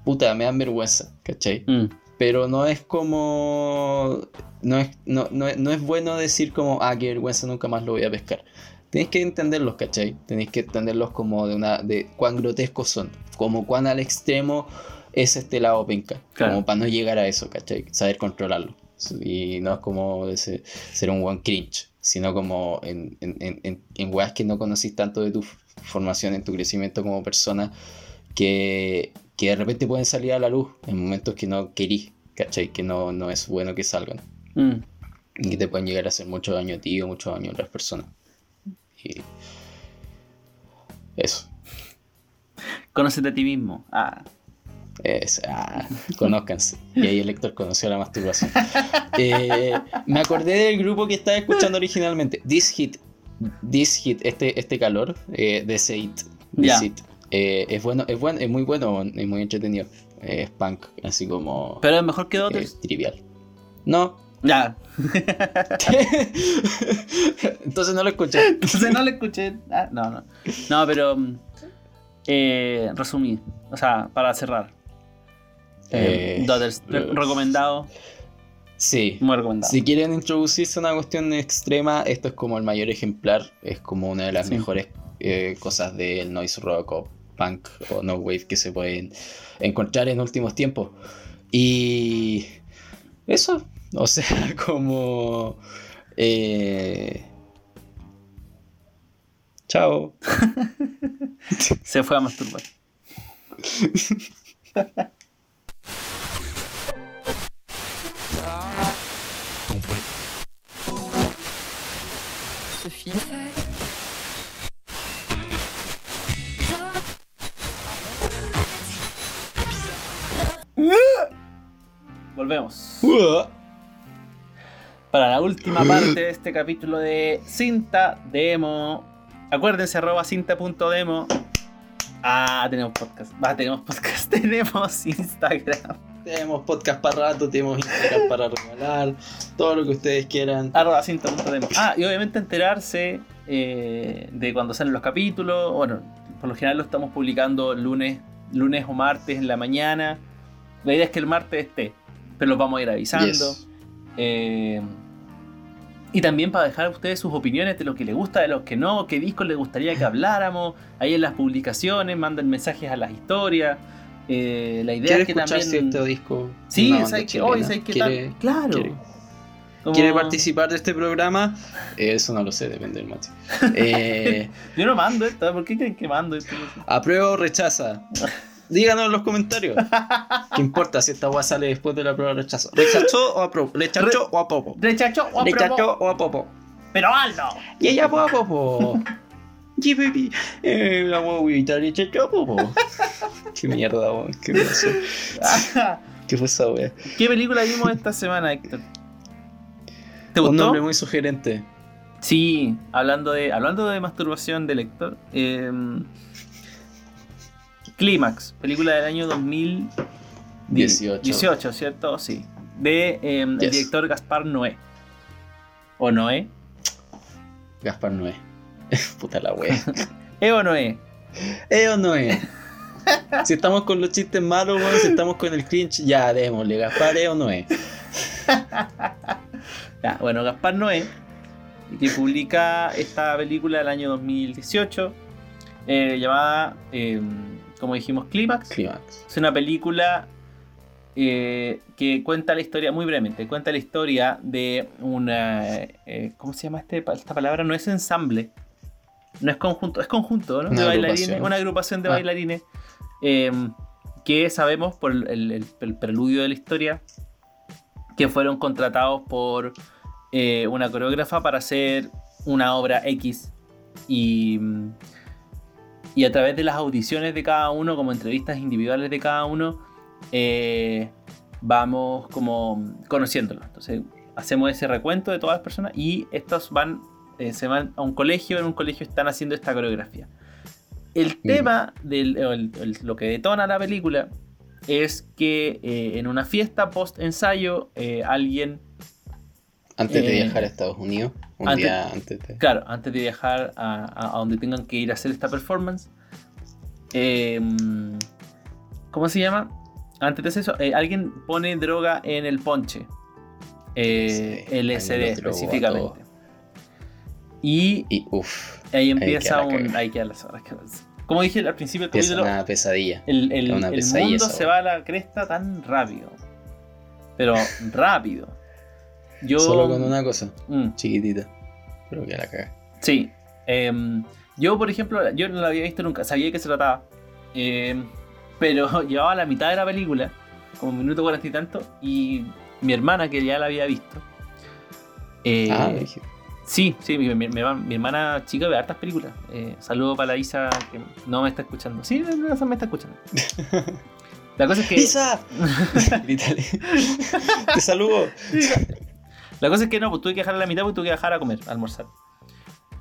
Puta, me dan vergüenza, ¿cachai? Mm. Pero no es como. No es, no, no, no es bueno decir como, ah, qué vergüenza, nunca más lo voy a pescar. Tenéis que entenderlos, ¿cachai? Tenéis que entenderlos como de una. de cuán grotescos son. Como cuán al extremo es este lado penca. Claro. Como para no llegar a eso, ¿cachai? Saber controlarlo. Y no es como ese- ser un one cringe, sino como en, en, en, en, en weas que no conocís tanto de tu formación, en tu crecimiento como persona, que, que de repente pueden salir a la luz en momentos que no querís, ¿cachai? Que no, no es bueno que salgan. Mm. Y que te pueden llegar a hacer mucho daño a ti o mucho daño a otras personas. Y eso. Conócete a ti mismo. Ah. Es, ah, conózcanse. Y ahí el lector conoció la masturbación. Eh, me acordé del grupo que estaba escuchando originalmente. This Hit. This Hit, este, este calor eh, de Seid. de Ya. Seid. Eh, es bueno, es bueno, es muy bueno, es muy entretenido. Eh, es punk, así como Pero es mejor que eh, otros. trivial. No. Ya. Entonces no lo escuché. Entonces no lo escuché. Ah, no, no. No, pero. mm, Eh, resumí. O sea, para cerrar. Eh, Eh, Daughters, re- recomendado. Sí. Muy recomendado. Si quieren introducirse a una cuestión extrema, esto es como el mayor ejemplar. Es como una de las Sí. mejores eh, cosas del noise rock o punk o no wave que se pueden encontrar en últimos tiempos. Y eso, o sea, como... eh, Chao. Se fue a masturbar. Volvemos. Para la última parte de este capítulo de Cinta Demo. Acuérdense, arroba cinta.demo. Ah, tenemos podcast. Ah, tenemos podcast. Tenemos Instagram. Tenemos podcast para rato, tenemos Instagram para regalar, todo lo que ustedes quieran. Arroba cinta.demo. Ah, y obviamente enterarse eh, de cuando salen los capítulos. Bueno, por lo general lo estamos publicando lunes, lunes o martes en la mañana. La idea es que el martes esté, pero los vamos a ir avisando. Yes. Eh, y también para dejar a ustedes sus opiniones de lo que les gusta, de lo que no, qué discos les gustaría que habláramos. Ahí en las publicaciones, manden mensajes a las historias. Eh, la idea ¿Quiere es que escuchar también. cierto disco? Sí, chilena? Hoy, ¿sabes qué ¿Quiere- tal? Claro. quiere- Como- ¿Quiere participar de este programa? Eh, Eso no lo sé, depende del Mati. Eh, Yo no mando esto, ¿por qué creen que mando esto? ¿Aprueba o rechaza? Díganos en los comentarios. ¿Qué importa si esta weá sale después de la prueba o rechazo? ¿Rechazó o apruebo? ¿Rechazó o apruebo? Rechacho o ¿Rechazó aprobo. o apruebo? pero hazlo. Y ella, po, po, po. Y baby, eh, la guaguita le eché yo, po, po. Qué mierda, weón. ¿Qué pasó? ¿Qué fue esa wea? ¿Qué película vimos esta semana, Héctor? ¿Te Un gustó? nombre muy sugerente. Sí, hablando de, hablando de masturbación de lector. eh, Clímax, película del año 2018, 18. ¿cierto? Sí. De eh, el director Gaspar Noé. ¿O Noé? Gaspar Noé. Puta la wea. ¿Eh o Noé? ¿Eh o no es? Si estamos con los chistes malos, si estamos con el cringe, ya démosle. Gaspar, ¿eh o no es? Ya, bueno, Gaspar Noé, que publica esta película del año 2018, eh, llamada, eh, como dijimos, Clímax. Clímax. Es una película eh, que cuenta la historia, muy brevemente, cuenta la historia de una... eh, ¿Cómo se llama este, esta palabra? No es ensamble. No es conjunto, es conjunto, ¿no? Una de bailarines, agrupación. una agrupación de Ah. bailarines eh, que sabemos por el, el- el preludio de la historia que fueron contratados por eh, una coreógrafa para hacer una obra X y, y a través de las audiciones de cada uno, como entrevistas individuales de cada uno, eh, vamos como conociéndolo. Entonces hacemos ese recuento de todas las personas y estos van, eh, se van a un colegio, en un colegio están haciendo esta coreografía. El tema del o el- el- lo que detona la película es que eh, en una fiesta post ensayo alguien Antes de viajar a Estados Unidos, un antes- día antes de. Claro, antes de viajar a, donde tengan que ir a hacer esta performance. eh, ¿Cómo se llama? Antes de eso, eh, alguien pone droga en el ponche. Eh, Sí, LSD específicamente. Y Y ahí empieza la un. las horas. Como dije al principio del es capítulo, una pesadilla. el, el- una el pesadilla mundo se va a la cresta tan rápido. Pero rápido. Yo. Solo con una cosa, Mm. chiquitita. Pero que la caga. Sí. em, yo, por ejemplo, yo no la había visto nunca, sabía de qué se trataba. Em, pero llevaba la mitad de la película, como un minuto cuarenta y tanto, y mi hermana, que ya la había visto. eh, ah, dije. sí, sí, mi, mi- mi hermana- mi hermana chica ve hartas películas. Eh, saludo para la Isa que no me está escuchando. Sí, no, me está escuchando. La cosa es que. ¡Isa! Te saludo. La cosa es que no, pues tuve que dejar a la mitad porque tuve que dejar a comer, a almorzar.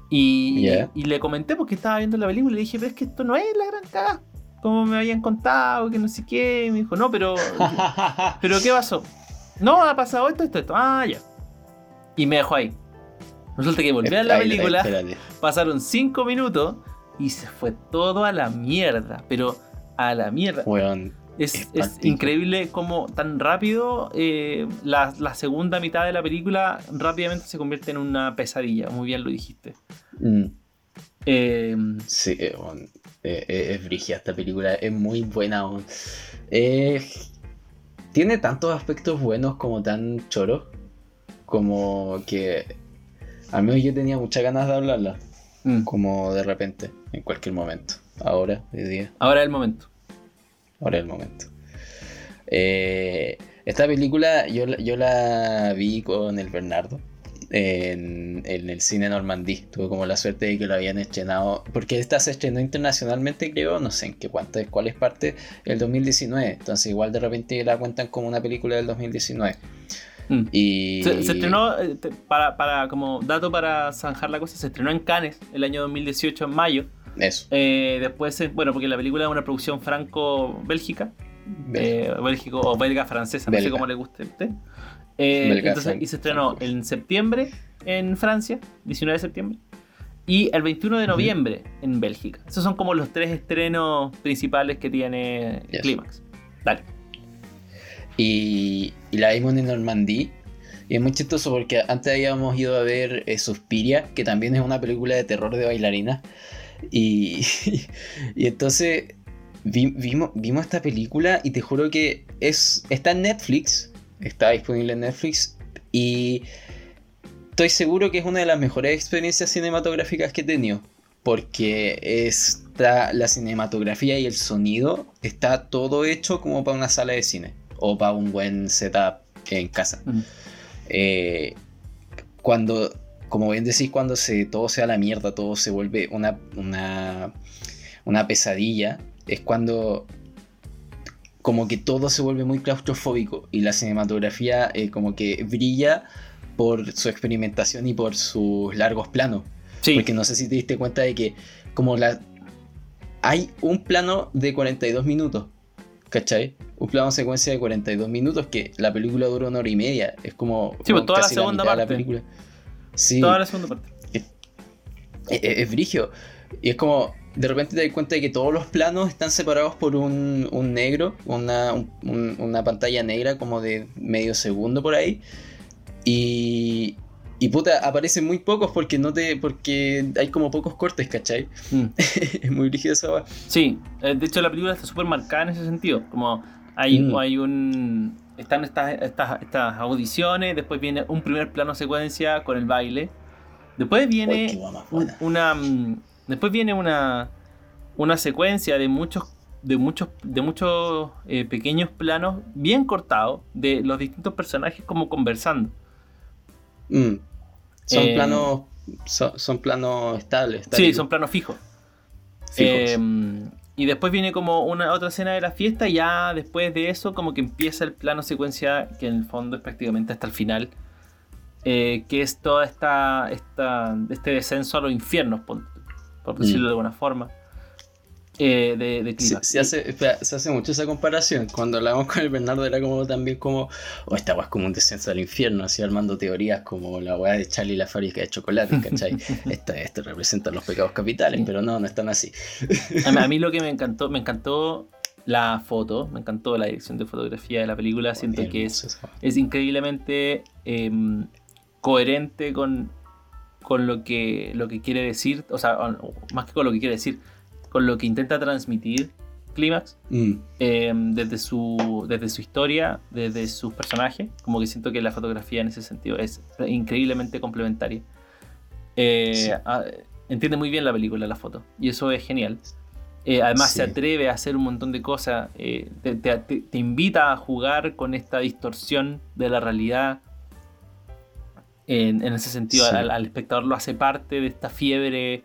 Y, Ya. y le comenté porque estaba viendo la película y le dije, pero es que esto no es la gran cagada. Como me habían contado, que no sé qué. Y me dijo, no, pero. ¿Pero qué pasó? No, ha pasado esto, esto, esto. Ah, ya. Y me dejó ahí. Resulta que volví a la película, espérate. pasaron 5 minutos y se fue todo a la mierda. Pero a la mierda. Weón, Es, Es increíble cómo tan rápido eh, la, la segunda mitad de la película rápidamente se convierte en una pesadilla. Muy bien lo dijiste. mm, Eh, sí, eh, es brigia esta película, es muy buena. tiene tantos aspectos buenos como tan choros, como que al menos yo tenía muchas ganas de hablarla, mm. como de repente, en cualquier momento. Ahora, hoy día. Ahora es el momento. Ahora es el momento. Eh, esta película yo, la- yo la vi con el Bernardo en, en el cine Normandí. Tuve como la suerte de que lo habían estrenado, porque esta se estrenó internacionalmente, creo, no sé en qué cuánto, cuál es parte, el 2019. Entonces, igual de repente la cuentan como una película del 2019. Mm. Y Se, se estrenó, eh, para, para, como dato para zanjar la cosa, se estrenó en Cannes el año 2018, en mayo. Eso. Eh, después, eh, bueno, porque la película es una producción franco-bélgica. eh, bélgico o belga-francesa, no sé Belga. cómo le guste a usted. Eh, Belga, entonces, y se estrenó en septiembre en Francia, 19 de septiembre, y el 21 de noviembre en Bélgica. Esos son como los tres estrenos principales que tiene Yes. Clímax. Dale. Y, y la vimos en Normandí. Y es muy chistoso porque antes habíamos ido a ver eh, Suspiria, que también es una película de terror de bailarinas. Y, y entonces vi- vimos, vimos esta película y te juro que es, está en Netflix. Está disponible en Netflix. Y estoy seguro que es una de las mejores experiencias cinematográficas que he tenido. Porque está la cinematografía y el sonido está todo hecho como para una sala de cine o para un buen setup en casa. Mm. Eh, cuando, como bien decís, cuando se, todo se da la mierda, todo se vuelve una, una, una pesadilla, es cuando como que todo se vuelve muy claustrofóbico y la cinematografía eh, como que brilla por su experimentación y por sus largos planos. Sí. Porque no sé si te diste cuenta de que como la... Hay un plano de 42 minutos, ¿cachai? Un plano secuencia de 42 minutos que la película dura una hora y media. Es como... Sí, pues toda la segunda mitad de parte. película. Sí, Toda la segunda parte. es, es- es brigio. Y es como, de repente te das cuenta de que todos los planos están separados por un, un negro, una, un- un- una pantalla negra como de medio segundo por ahí. Y, y puta, aparecen muy pocos porque no te porque hay como pocos cortes, ¿cachai? Mm. es muy rígido esa. Sí, eh, de hecho la película está súper marcada en ese sentido. Como hay, Mm. hay un. Están estas, estas, estas audiciones, después viene un primer plano secuencia con el baile. Después viene una. Después viene una. Una secuencia de muchos. De muchos, de muchos eh, pequeños planos bien cortados de los distintos personajes como conversando. Mm. Son Eh, planos son, son planos estables. Sí, son planos fijos. fijos. Eh, y después viene como una otra escena de la fiesta. Y ya después de eso, como que empieza el plano secuencia, que en el fondo es prácticamente hasta el final. eh, que es toda esta, esta este descenso a los infiernos, por, por decirlo Mm. de alguna forma. Eh, de, de Se, hace, espera, se hace mucho esa comparación. Cuando hablamos con el Bernardo era como también como, oh, esta weá es como un descenso al infierno, así armando teorías como la weá de Charlie y la fábrica de chocolate, ¿cachai? esto, esto representa los pecados capitales, Sí. pero no, no están así. A mí, a mí lo que me encantó, me encantó la foto, me encantó la dirección de fotografía de la película. Siento que es es increíblemente em, coherente con, con lo, que, lo que quiere decir, o sea, más que con lo que quiere decir, con lo que intenta transmitir Clímax Mm, em, desde, su, desde su historia, desde sus personajes, como que siento que la fotografía en ese sentido es increíblemente complementaria. Eh, Sí. a- entiende muy bien la película, la foto, y eso es genial. Eh, además Sí. se atreve a hacer un montón de cosas, eh, te, te- te- te invita a jugar con esta distorsión de la realidad. En, en ese sentido, Sí. al, al espectador lo hace parte de esta fiebre,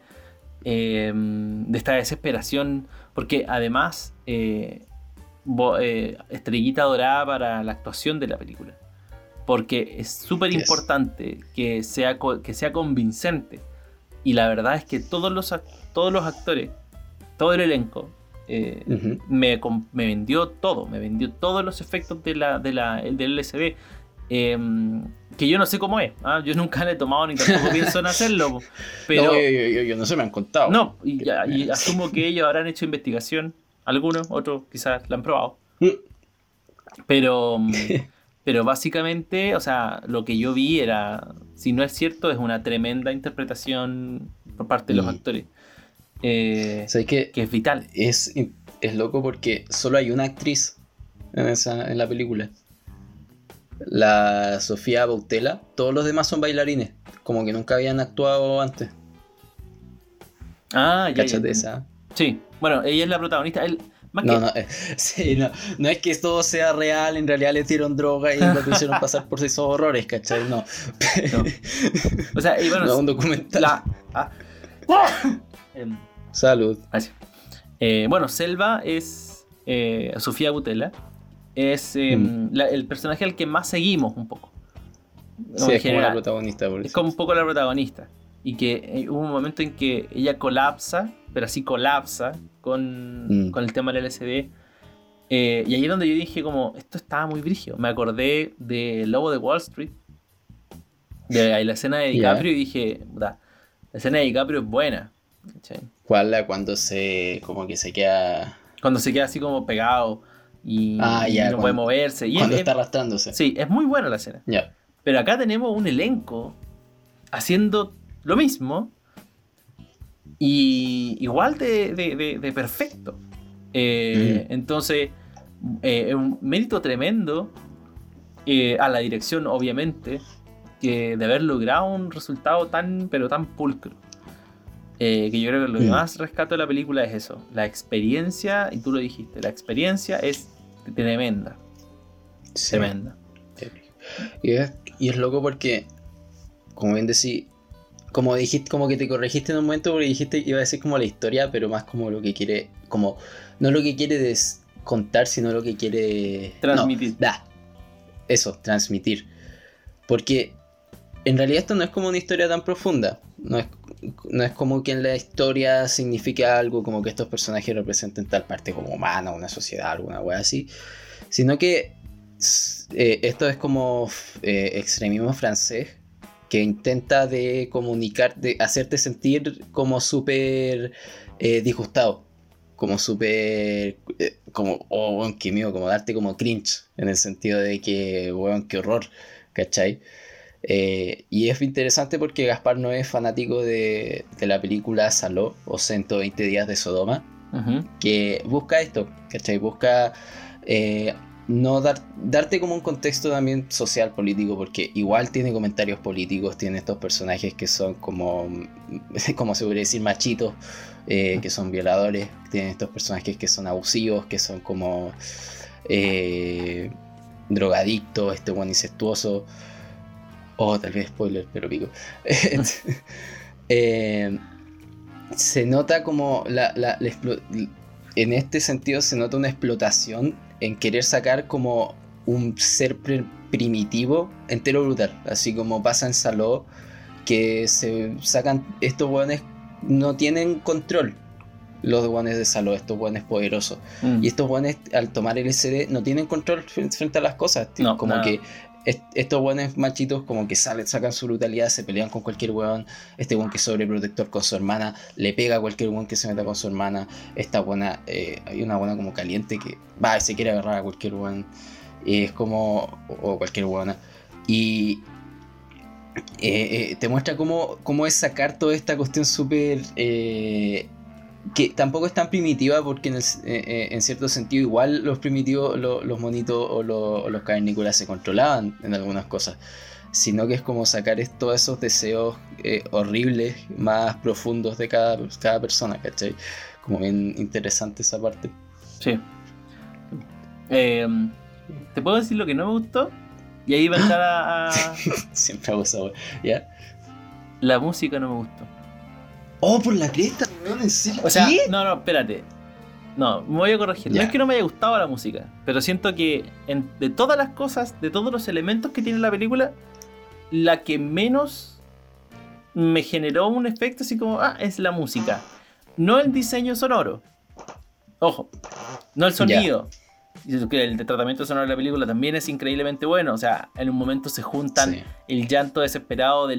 eh, de esta desesperación, porque además eh, bo- eh, estrellita dorada para la actuación de la película. Porque es súper Yes. importante que sea, que sea convincente. Y la verdad es que todos los, todos los actores, todo el elenco, eh, me, me vendió todo, me vendió todos los efectos de la, de la, el del LCD. Em, que yo no sé cómo es, ¿ah? yo nunca le he tomado ni tampoco pienso en hacerlo. Pero No, yo, yo- yo- yo no se me han contado. no, y, asumo que ellos habrán hecho investigación, algunos, otros quizás la han probado. Mm. Pero, mm, pero básicamente, o sea, lo que yo vi era, si no es cierto, es una tremenda interpretación por parte de los actores, eh, ¿Sabes qué? que es vital. es, es loco porque solo hay una actriz en, esa, en la película. La Sofía Bautela. Todos los demás son bailarines. Como que nunca habían actuado antes. Ah, ya, Cáchate esa. Sí, bueno, ella es la protagonista. más que, No, no, eh, sí, no, no es que todo sea real, en realidad le dieron droga y lo hicieron pasar por esos horrores, ¿cachai? No. No. O sea, y bueno, No, un documental. la. ah. Em, Salud. Eh, bueno, Selva es eh, Sofía Butela. Es eh, Mm. la- el personaje al que más seguimos un poco. Sí, es como la protagonista. Por Es como un poco la protagonista. Y que eh, hubo un momento en que ella colapsa, pero así colapsa con, Mm. con el tema del LSD. Eh, y ahí es donde yo dije como, esto estaba muy brígido. Me acordé de Lobo de Wall Street. De ahí la escena de. DiCaprio y dije, "Puta, la escena de DiCaprio es buena. ¿Cuál la cuando se. como que se queda. Cuando se queda así como pegado y, Ah, y no cuando- puede moverse. Y cuando es- está es- arrastrándose? sí, es muy buena la escena. Ya. Pero acá tenemos un elenco haciendo lo mismo y igual de, de- de- de perfecto. Eh, Entonces, eh, un mérito tremendo eh, a la dirección, obviamente, que de haber logrado un resultado tan, pero tan pulcro. Eh, que yo creo que lo que más rescato de la película es eso. La experiencia, y tú lo dijiste, la experiencia es tremenda. Sí. Tremenda. Y es, y es loco porque, como bien decís, como dijiste, como que te corregiste en un momento porque dijiste que iba a decir como la historia, pero más como lo que quiere, como, no lo que quiere contar, sino lo que quiere... Transmitir. da, eso, transmitir. Porque en realidad esto no es como una historia tan profunda. No es, no es como que en la historia signifique algo como que estos personajes representen tal parte como humana, una sociedad, alguna wea así. Sino que eh, esto es como eh, extremismo francés que intenta de comunicar, de hacerte sentir como súper eh, disgustado, como súper, como, oh, weón, qué miedo, como darte como cringe, en el sentido de que, weón, qué horror, ¿cachai? Y es interesante porque Gaspar no es fanático de, de la película Saló o 120 días de Sodoma, que busca esto, ¿cachai? Busca no dar, darte como un contexto también social, político, porque igual tiene comentarios políticos, tiene estos personajes que son como, como se podría decir, machitos, eh, que son violadores, tiene estos personajes que son abusivos, que son como eh, drogadictos, este buen incestuoso, o tal vez spoiler, pero pico. Eh, se nota como la, en este sentido se nota una explotación en querer sacar como un ser primitivo entero brutal. Así como pasa en Saló, que se sacan estos buenos no tienen control. Los guanes de Saló, estos guanes poderosos. Mm. Y estos guanes, al tomar el SD, no tienen control frente a las cosas. como que estos buenos machitos como que salen, sacan su brutalidad, se pelean con cualquier weón. Este weón que es sobreprotector con su hermana, le pega a cualquier weón que se meta con su hermana. Esta buena, eh, hay una buena como caliente que va y se quiere agarrar a cualquier weón. Y es como, o cualquier buena. Y eh, eh, te muestra cómo, cómo, es sacar toda esta cuestión súper que tampoco es tan primitiva porque en, eh, eh, en cierto sentido igual los primitivos, los monitos o, los cavernícolas se controlaban en algunas cosas, sino que es como sacar todos esos deseos eh, horribles, más profundos de cada, cada persona, ¿cachai? Como bien interesante esa parte. Sí. Em, ¿Te puedo decir lo que no me gustó? Y ahí va a estar a... Siempre hago esa, ¿ya? La música no me gustó. Oh, por la cresta, weón, ¿en serio? O sea, no, no, espérate. No, me voy a corregir. No es que no me haya gustado la música, pero siento que de todas las cosas, de todos los elementos que tiene la película, la que menos me generó un efecto así como, ah, es la música. No el diseño sonoro. Ojo, no el sonido el tratamiento sonoro de la película también es increíblemente bueno. O sea, en un momento se juntan el llanto desesperado de,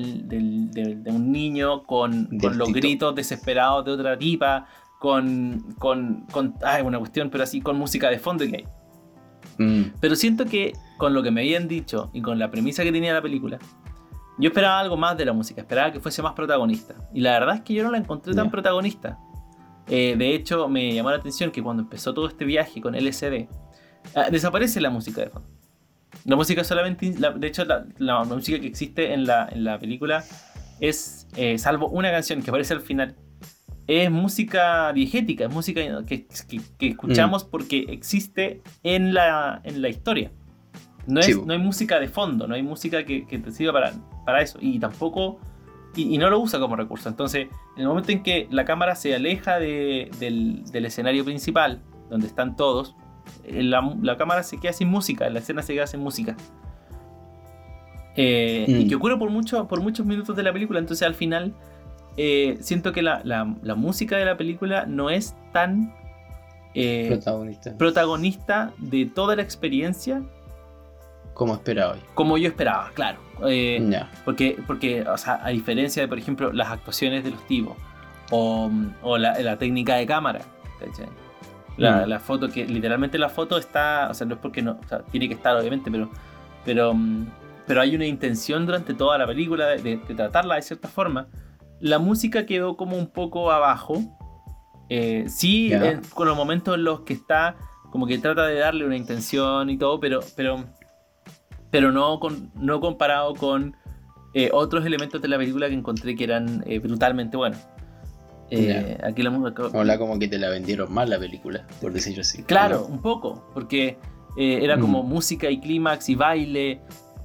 un niño con, los gritos desesperados de otra tipa, con, con, con ay, una cuestión, pero así con música de fondo que hay. Mm. Pero siento que con lo que me habían dicho y con la premisa que tenía la película, yo esperaba algo más de la música, esperaba que fuese más protagonista. Y la verdad es que yo no la encontré tan protagonista. Eh, de hecho, me llamó la atención que cuando empezó todo este viaje con LSD, Ah, desaparece la música de fondo. La música solamente, de hecho, la, música que existe en la, en la película es, eh, salvo una canción que aparece al final, es música diegética, es música que, que, escuchamos mm. porque existe en la, en la historia. No, es, no hay música de fondo, no hay música que, que te sirva para, para eso. Y tampoco, y, no lo usa como recurso. Entonces, en el momento en que la cámara se aleja de, del, del escenario principal, donde están todos, eh, la, cámara se queda sin música, la escena se queda sin música. Eh, y que mm. ocurre por, mucho, por muchos minutos de la película, entonces al final eh, siento que la, música de la película no es tan protagonista. de toda la experiencia como esperaba. Como yo esperaba, claro. Porque, porque a diferencia de, por ejemplo, las actuaciones de los tipos o, la, técnica de cámara, Mm. La, foto, que literalmente la foto está, o sea, no es porque no, o sea, tiene que estar obviamente, pero, pero, mm, pero hay una intención durante toda la película de, tratarla de cierta forma. La música quedó como un poco abajo. Eh, sí, con los momentos en los que está, como que trata de darle una intención y todo, pero, pero, pero no, con, no comparado con eh, otros elementos de la película que encontré que eran eh, brutalmente buenos. Eh, aquí la Hola, como que te la vendieron mal la película, por decirlo así. Claro, un poco, porque eh, era como mm. música y clímax y baile.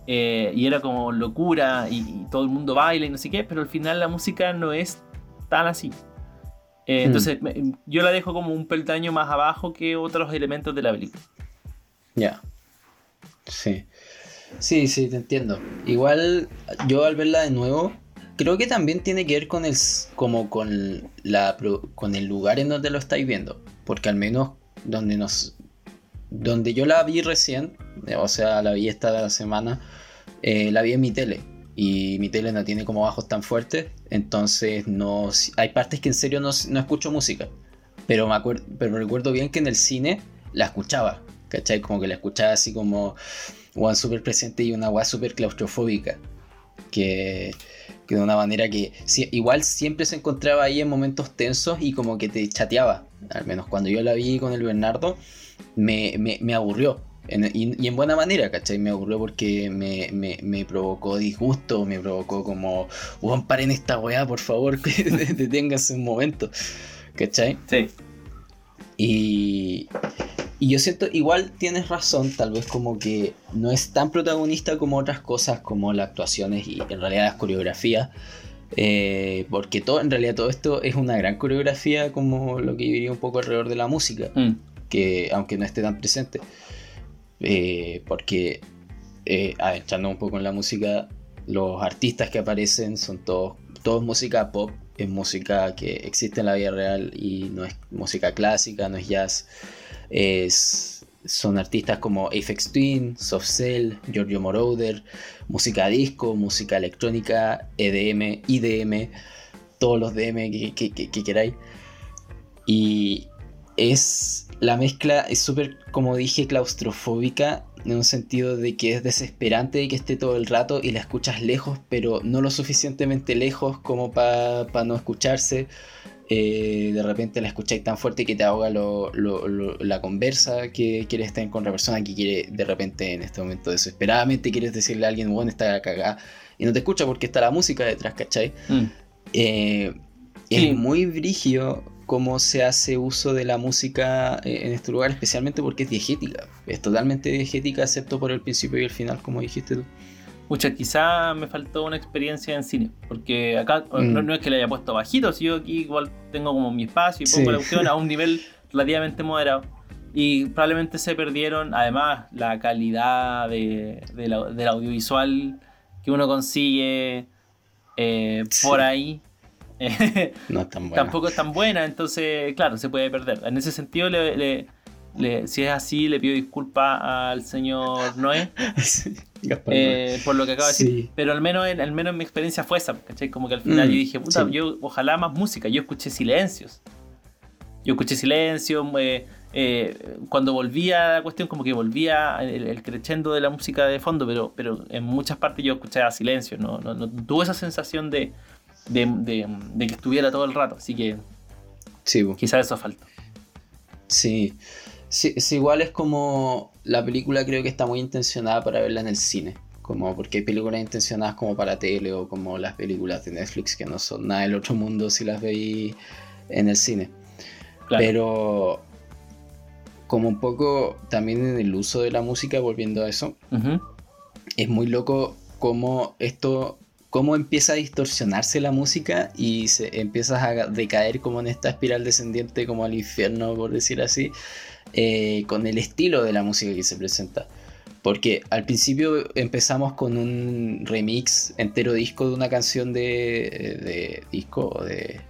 eh, y era como locura y, todo el mundo baila y no sé qué, pero al final la música no es tan así. Eh, Hmm. Entonces yo la dejo como un peldaño más abajo que otros elementos de la película. Ya. Sí. Sí, sí, te entiendo. Igual yo al verla de nuevo, creo que también tiene que ver con el como con la con el lugar en donde lo estáis viendo, porque al menos donde nos donde yo la vi recién, eh, o sea, la vi esta semana, eh, la vi en mi tele y mi tele no tiene como bajos tan fuertes, entonces no hay partes que en serio no, no escucho música, pero me acuerdo pero recuerdo bien que en el cine la escuchaba, ¿cachai? Como que la escuchaba así como one súper presente y una weá súper claustrofóbica. Que, que de una manera que igual siempre se encontraba ahí en momentos tensos y como que te chateaba. Al menos cuando yo la vi con el Bernardo, me, me- me aburrió. En- y, y en buena manera, ¿cachai? Me aburrió porque me, me- me provocó disgusto, me provocó como, weón, paren esta weá, por favor, que deténganse un momento, ¿cachai? Sí. Y, y yo siento, igual tienes razón, tal vez como que no es tan protagonista como otras cosas, como las actuaciones y en realidad las coreografías. eh, porque todo, en realidad todo esto es una gran coreografía como lo que yo diría un poco alrededor de la música, Mm. que aunque no esté tan presente. Eh, porque, eh, a ver, echando un poco en la música, los artistas que aparecen son todos, todos música pop, es música que existe en la vida real y no es música clásica, no es jazz. Es, son artistas como Aphex Twin, Soft Cell, Giorgio Moroder, música disco, música electrónica, EDM, IDM, todos los DM que, que- que- que queráis. Y es la mezcla, es súper, como dije, claustrofóbica, en un sentido de que es desesperante de que esté todo el rato y la escuchas lejos, pero no lo suficientemente lejos como para no escucharse. Eh, de repente la escucháis tan fuerte que te ahoga lo- lo- lo- la conversa que quieres tener con otra persona que quiere de repente en este momento desesperadamente quieres decirle a alguien, bueno, está cagada y no te escucha porque está la música detrás, ¿cachai? Mm. Eh, Sí. Es muy brigio cómo se hace uso de la música eh, en este lugar, especialmente porque es diegética. Es totalmente diegética, excepto por el principio y el final, como dijiste tú. Pucha, quizá me faltó una experiencia en cine, porque acá Mm. no, no es que le haya puesto bajito, si yo aquí igual tengo como mi espacio y pongo Sí. la cuestión a un nivel relativamente moderado. Y probablemente se perdieron, además, la calidad de, de la- del audiovisual que uno consigue eh, Sí. por ahí. No es tan buena. Tampoco es tan buena, entonces, claro, se puede perder. En ese sentido, le- le- le- si es así, le pido disculpas al señor Noé. Sí, Eh, por lo que acabo de decir. Pero al menos, en, al menos en mi experiencia fue esa, ¿cachai? Como que al final Mm, yo dije, puta, sí. yo ojalá más música. Yo escuché silencios. Yo escuché silencios. eh, eh, cuando volvía la cuestión, como que volvía el, el crescendo de la música de fondo, pero, pero en muchas partes yo escuchaba silencio. No, no, no tuve esa sensación de, de, de- de que estuviera todo el rato. Así que quizás eso falta. sí. Sí, es igual es como la película creo que está muy intencionada para verla en el cine. Como porque hay películas intencionadas como para tele o como las películas de Netflix que no son nada del otro mundo si las veis en el cine. Claro. Pero como un poco también en el uso de la música, volviendo a eso, es muy loco cómo esto, cómo empieza a distorsionarse la música y se empiezas a decaer como en esta espiral descendiente como al infierno, por decir así, eh, con el estilo de la música que se presenta. Porque al principio empezamos con un remix entero disco de una canción de, de disco o de,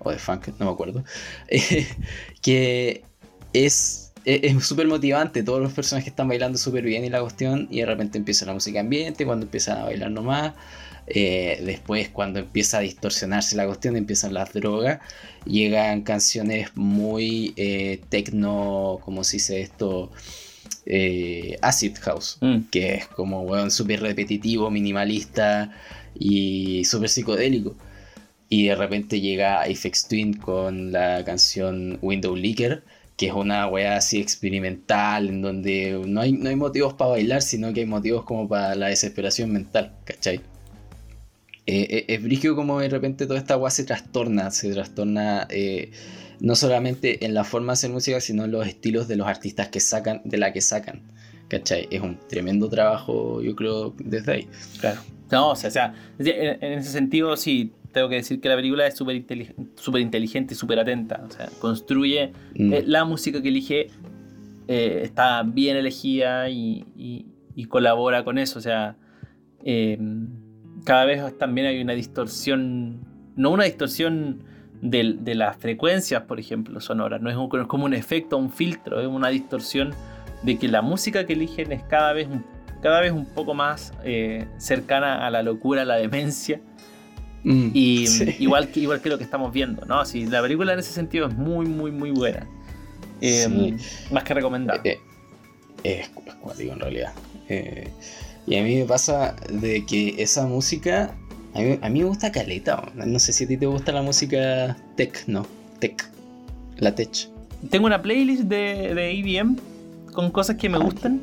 o de funk, no me acuerdo, que es es es súper motivante, todos los personajes están bailando súper bien y la cuestión, y de repente empieza la música ambiente, cuando empiezan a bailar nomás, eh, después cuando empieza a distorsionarse la cuestión, empiezan las drogas, llegan canciones muy eh, tecno, como se dice esto, eh, acid house, Mm. que es como, weón, súper repetitivo, minimalista y súper psicodélico. Y de repente llega Aphex Twin con la canción Window Leaker, que es una weá así experimental, en donde no hay, no hay motivos para bailar, sino que hay motivos como para la desesperación mental, ¿cachai? Eh, eh, es brígido como de repente toda esta weá se trastorna, se trastorna eh, no solamente en la forma de hacer música, sino en los estilos de los artistas que sacan, de la que sacan, ¿cachai? Es un tremendo trabajo, yo creo, desde ahí. Claro. No, o sea, o sea, en, en ese sentido sí, tengo que decir que la película es súper inteligente, inteligente y súper atenta. O sea, construye Mm. eh, la música que elige, está bien elegida y, y- y colabora con eso. O sea, eh, cada vez también hay una distorsión, no una distorsión del- de, las frecuencias, por ejemplo, sonoras. No es, un- es como un efecto, un filtro, es una distorsión de que la música que eligen es cada vez un, cada vez un poco más eh, cercana a la locura, a la demencia. Mm, Y sí. igual, que, igual que lo que estamos viendo, ¿no? Sí, la película en ese sentido es muy, muy, muy buena. Eh, Sí. Más que recomendable. Eh, eh, es, es cuático en realidad. Eh, y a mí me pasa de que esa música, a mí, a mí me gusta caleta. ¿no? No sé si a ti te gusta la música tech, no, tech, la tech. Tengo una playlist de, de EDM con cosas que me gustan.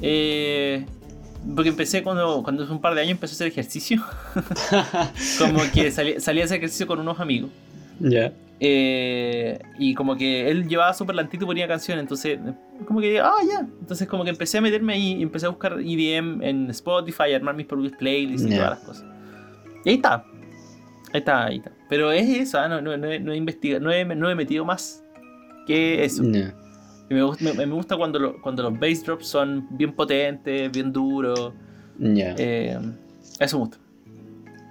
Eh, porque empecé cuando, cuando hace un par de años empecé a hacer ejercicio. Como que salí, salí a hacer ejercicio con unos amigos. ya. Eh, y como que él llevaba súper lentito y ponía canciones, entonces como que, ah, ya. Entonces como que empecé a meterme ahí y empecé a buscar EDM en Spotify, a armar mis propios playlists y Ya. todas las cosas. Y ahí está. Ahí está, ahí está. Pero es eso, ah, no, no, no he, no he investigado, no he, no he metido más que eso. Y me, gusta, me, me gusta cuando, lo- cuando los bass drops son bien potentes, bien duros. Eh, eso me gusta.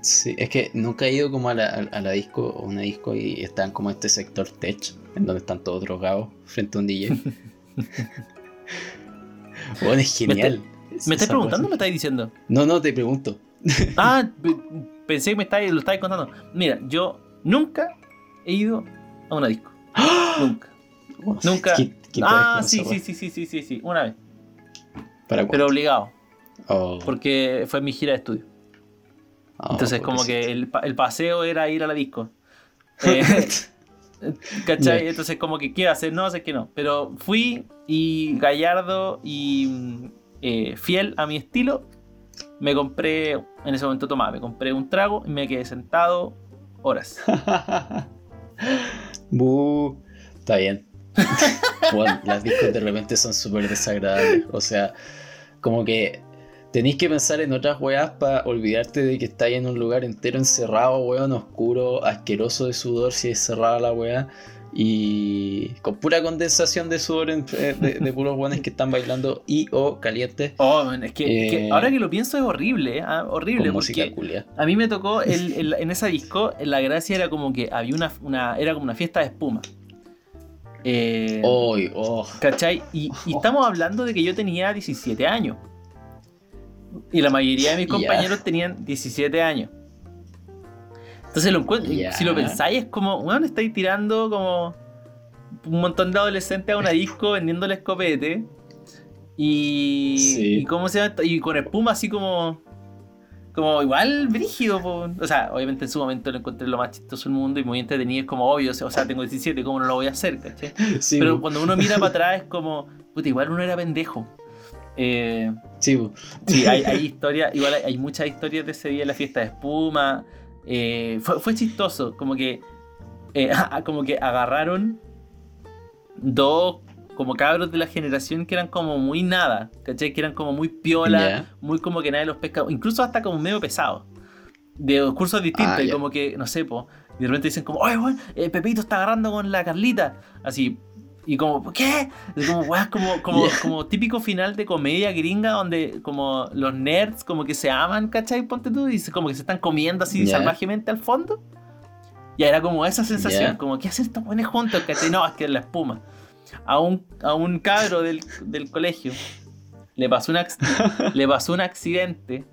Sí, es que nunca he ido como a la, a- a la disco o una disco y están como este sector tech, en donde están todos drogados frente a un DJ. bueno, es genial. ¿Me estás preguntando o me estás diciendo? No, no, te pregunto. Ah, pe- pensé que me lo estabas contando. Mira, yo nunca he ido a una disco. Nunca. Nunca. Qué- qué Ah, sí, sí, sí, sí, sí, sí, sí, una vez. ¿Para Pero obligado, Oh, porque fue mi gira de estudio. Oh, Entonces, como que el, el paseo era ir a la disco. Eh, ¿Cachai? Entonces, como que, ¿qué hacer? No, sé que no. Pero fui y gallardo y mm, eh, fiel a mi estilo, me compré, en ese momento tomaba, me compré un trago y me quedé sentado horas. Bu, está bien. Bueno, las discos de repente son súper desagradables. O sea, como que tenéis que pensar en otras weas para olvidarte de que estáis en un lugar entero encerrado, weón, oscuro, asqueroso de sudor si es cerrada la wea. Y con pura condensación de sudor en- eh, de, de puros weones que están bailando y o calientes Oh, man, es que, es que Eh, ahora que lo pienso es horrible, ¿eh? Ah, horrible. con música culia. a mí me tocó el- el- en esa disco, la gracia era como que había una, una era como una fiesta de espuma. Eh, oh, ¿Cachai? Y, y estamos hablando de que yo tenía 17 años. Y la mayoría de mis compañeros tenían 17 años. Entonces lo Ya. si lo pensáis es como, bueno, estáis tirando como un montón de adolescentes a una disco vendiéndole escopete. Y, Sí. y cómo se llama y con espuma así como como igual brígido po. o sea obviamente en su momento lo encontré lo más chistoso del mundo y muy entretenido es como obvio o sea, tengo 17 cómo no lo voy a hacer pero cuando uno mira para atrás es como puta igual uno era pendejo Eh, sí, sí hay, hay historias igual hay, hay muchas historias de ese día en la fiesta de espuma Eh, fue, fue chistoso como que eh, como que agarraron dos como cabros de la generación que eran como muy nada, ¿cachai? Que eran como muy piola, muy como que nadie los pesca, incluso hasta como medio pesado. De cursos distintos, Ah, y como que, no sé, po, y de repente dicen como, oye, weón, eh, Pepito está agarrando con la Carlita. Así, y como, ¿qué? Y como, weón, como, como, Ya. como típico final de comedia gringa donde como los nerds como que se aman, ¿cachai? Ponte tú, y como que se están comiendo así Ya. salvajemente al fondo. Y era como esa sensación, Ya. como, ¿qué hacen estos buenos juntos? ¿cachai? No, es que es la espuma. A un, a un cabro del, del colegio le pasó un, ac- le pasó un accidente.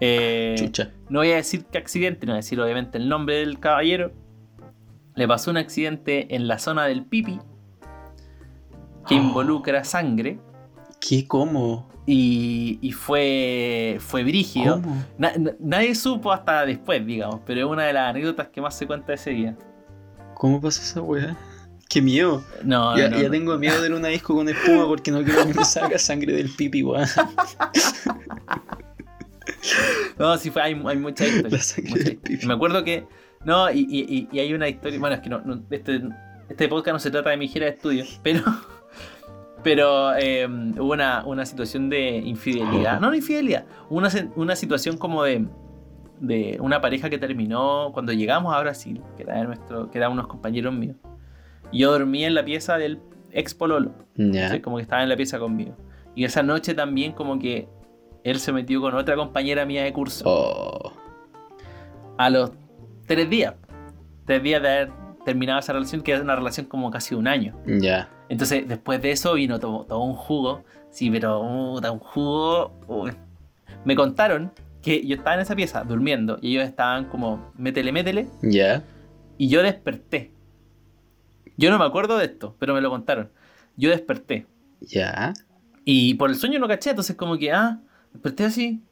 Eh, Chucha. no voy a decir qué accidente, no voy a decir obviamente el nombre del caballero. Le pasó un accidente en la zona del pipi que Oh. involucra sangre ¿Qué? ¿Cómo? y, y fue, fue brígido. ¿Cómo? Na- na- nadie supo hasta después, digamos, pero es una de las anécdotas que más se cuenta ese día. ¿Cómo pasó esa weá? ¡Qué miedo! No, ya no, ya no. tengo miedo de ir a una disco con espuma porque no quiero que me salga sangre del pipi, weón. No, sí, fue, hay, hay mucha La historia. sangre mucha del pipi. Me acuerdo que. No, y, y- y- y hay una historia. Bueno, es que no, no- este, este podcast no se trata de mi gira de estudio, pero Pero eh, hubo una, una situación de infidelidad. No, no infidelidad. Una, una situación como de, de una pareja que terminó cuando llegamos a Brasil, que era, nuestro, que unos compañeros míos. Yo dormía en la pieza del ex pololo. ¿sí? Como que estaba en la pieza conmigo. Y esa noche también como que él se metió con otra compañera mía de curso. Oh. A los tres días. Tres días de haber terminado esa relación, que era una relación como casi un año. Ya. Entonces, después de eso vino todo, todo un jugo. Sí, pero puta, un jugo. Me contaron que yo estaba en esa pieza durmiendo y ellos estaban como métele, métele. Ya. Y yo desperté. Yo no me acuerdo de esto, pero me lo contaron. Yo desperté. Ya. Y por el sueño no caché, entonces como que, ah, desperté así.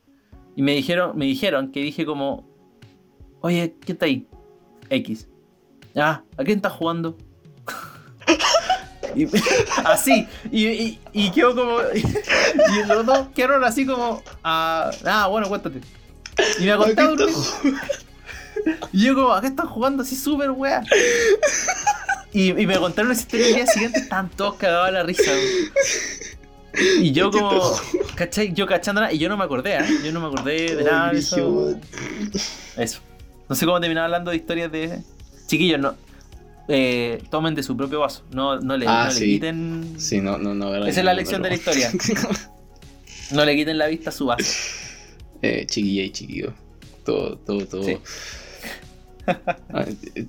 Y me dijeron, me dijeron que dije como, oye, ¿qué está ahí? X. Ah, ¿a quién estás jugando? Y- así. Y, y, y quedó como. Y, los dos quedaron así como. Ah, ah, bueno, cuéntate. Y me acosté a dormir. Y yo como, ¿a qué están jugando así súper wea? Y, y me contaron esa historia el día siguiente, estaban todos cagados de la risa. Y yo como, ¿cachai? Yo cachándola, y yo no me acordé, ¿eh? Yo no me acordé de nada de eso. Eso. No sé cómo terminar hablando de historias de... Chiquillos, no. eh, tomen de su propio vaso. No, no le, Ah, no le quiten... Sí, no, no, no. Esa es la lección de la historia. No le quiten la vista a su vaso. eh, chiquilla y chiquillo. Todo, todo, todo. Sí. Ah,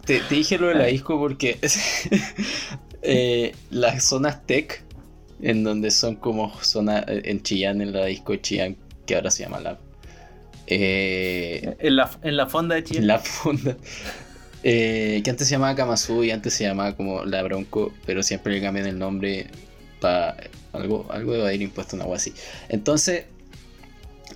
te, te dije lo de la disco porque eh, las zonas tech, en donde son como zona eh, en Chillán, en la disco de Chillán, que ahora se llama la. Eh, En la, en la fonda de Chile. la funda. Eh, que antes se llamaba Kamasu y antes se llamaba como La Bronco, pero siempre le cambian el nombre para algo, algo de ir impuesto, una agua así. Entonces,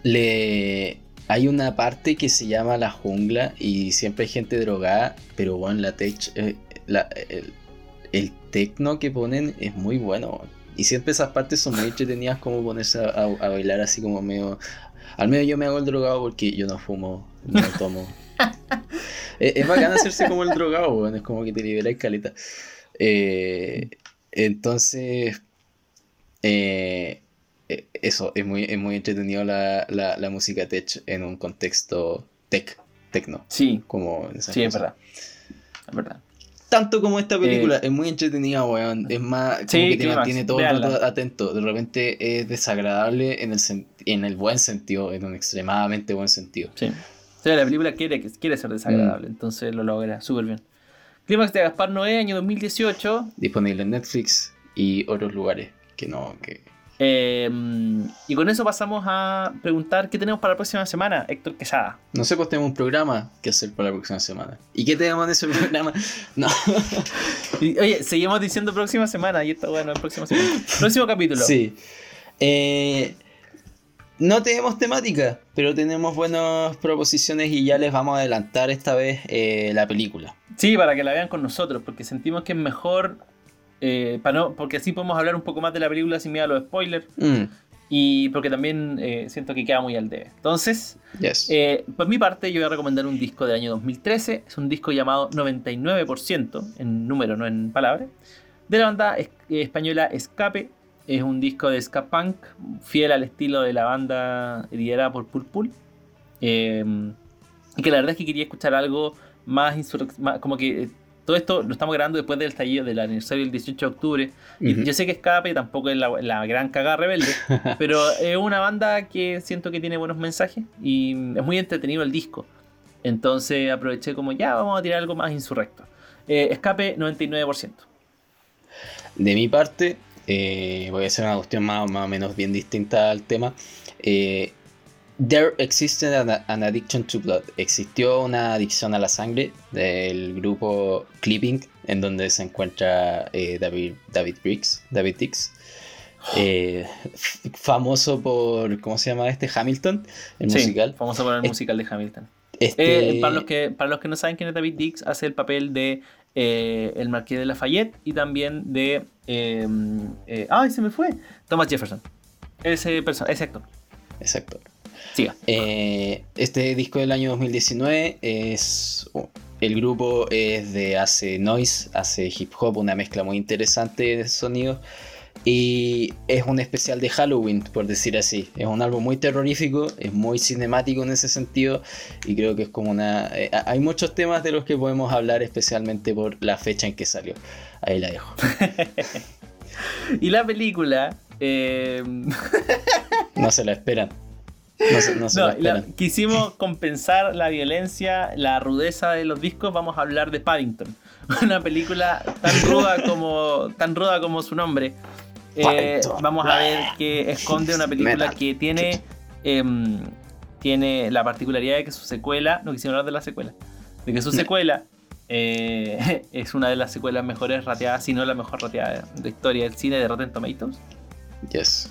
le hay una parte que se llama La Jungla y siempre hay gente drogada, pero bueno, la tech, eh, el, el tecno que ponen es muy bueno. Y siempre esas partes son muy entretenidas como ponerse a, a- a bailar así como medio... Al menos yo me hago el drogado porque yo no fumo, no tomo. es, es bacán hacerse como el drogado, weón, es como que te libera el caleta. Eh, entonces, eh, eh, eso, es muy, es muy entretenido la, la, la música tech en un contexto tech, tecno, Sí, como sí, es verdad. Es verdad. Tanto como esta película, Eh, es muy entretenida, weón. Es más, como Sí, que te mantiene todo el véanla. rato atento. De repente es desagradable en el, en el buen sentido, en un extremadamente buen sentido. Sí. O sea, la película quiere, quiere ser desagradable, entonces lo logra súper bien. Clímax de Gaspar Noé, año 2018. Disponible en Netflix y otros lugares que no, que... Eh, y con eso pasamos a preguntar qué tenemos para la próxima semana, Héctor Quesada. No sé, pues tenemos un programa que hacer para la próxima semana. ¿Y qué tenemos en ese programa? No. Y, oye, seguimos diciendo próxima semana y esta bueno próxima semana. Próximo capítulo. Sí. Eh, no tenemos temática, pero tenemos buenas proposiciones y ya les vamos a adelantar esta vez eh, la película. Sí, para que la vean con nosotros, porque sentimos que es mejor. eh, para no, porque así podemos hablar un poco más de la película sin miedo a los spoilers. Mm, Y porque también eh, siento que queda muy al debe. Entonces, yes. por mi parte, yo voy a recomendar un disco de año 2013. Es un disco llamado 99%, en número, no en palabras. De la banda es- española Escape. Es un disco de ska punk, fiel al estilo de la banda liderada por Pulpul. Eh, y que la verdad es que quería escuchar algo más, más como que eh, todo esto lo estamos grabando después del estallido del aniversario del 18 de octubre. Y yo sé que Escape tampoco es la, la gran cagada rebelde, pero es una banda que siento que tiene buenos mensajes y es muy entretenido el disco. Entonces aproveché como ya vamos a tirar algo más insurrecto. Eh, Escape 99%. De mi parte, eh, voy a hacer una cuestión más, más o menos bien distinta al tema. Eh, There existed an, an addiction to blood. Existió una adicción a la sangre del grupo Clipping, en donde se encuentra eh, David, David Briggs, David Dix. eh, famoso por, ¿cómo se llama este? Hamilton, el Sí, musical. Famoso por el Es- musical de Hamilton. Este, Eh, para, los que, para los que no saben quién es David Dix, hace el papel de eh, el Marqués de Lafayette y también de. Eh, eh, ¡Ay, se me fue! Thomas Jefferson. Ese, perso- ese actor. Exacto. Siga. Eh, este disco del año 2019 es. oh, el grupo es de hace noise, hace hip hop, una mezcla muy interesante de sonidos. Y es un especial de Halloween, por decir así. Es un álbum muy terrorífico, es muy cinemático en ese sentido. Y creo que es como una. eh, hay muchos temas de los que podemos hablar, especialmente por la fecha en que salió. Ahí la dejo. Y la película. eh, No se la esperan. No se, no se no, la la- esperan. quisimos compensar la violencia, la rudeza de los discos. Vamos a hablar de Paddington. Una película tan ruda como, tan ruda como su nombre. Eh, vamos a ver que esconde una película Metal. que tiene. em, tiene la particularidad de que su secuela. No quisiera hablar de la secuela. De que su secuela. eh, es una de las secuelas mejores rateadas, si no la mejor rateada de la historia del cine de Rotten Tomatoes. Yes.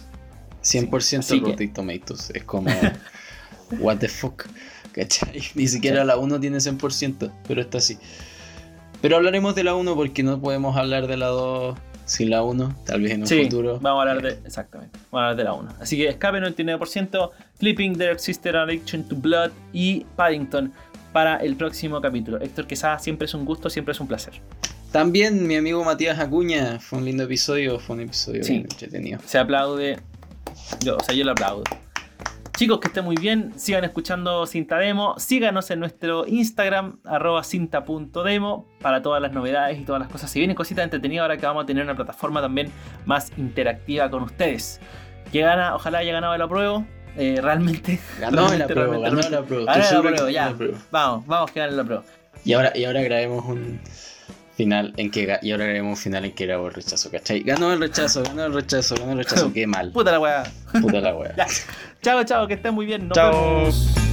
100% así que- Rotten Tomatoes. Es como. What the fuck. ¿Cachai? Ni siquiera la 1 tiene 100%, pero está así. Pero hablaremos de la 1 porque no podemos hablar de la 2 sin la 1. Tal vez en un Sí, futuro. vamos a hablar de. Exactamente. Vamos a hablar de la 1. Así que Escape 99%, Clipping, There Existed Addiction to Blood y Paddington para el próximo capítulo. Héctor Quesada, siempre es un gusto, siempre es un placer. También mi amigo Matías Acuña. Fue un lindo episodio. Fue un episodio Sí. bien entretenido. Se aplaude. Yo, o sea, yo lo aplaudo. Chicos, que estén muy bien. Sigan escuchando Cinta Demo. Síganos en nuestro Instagram, arroba cinta.demo, para todas las novedades y todas las cosas. Si vienen cositas entretenidas ahora que vamos a tener una plataforma también más interactiva con ustedes. Que gana, ojalá haya ganado el apruebo. Eh, realmente. Ganó prueba, realmente, ganó la prueba. Ganó prueba, que ya. Vamos, vamos que gane la prueba. Y ahora, y ahora grabemos un final en que y ahora grabemos un final en que grabó el rechazo, ¿cachai? Ganó el rechazo, ganó el rechazo, ganó el rechazo, qué mal. Puta la weá. Puta la wea. Ya. Chao, chao, que estén muy bien. Nos Chao. vemos.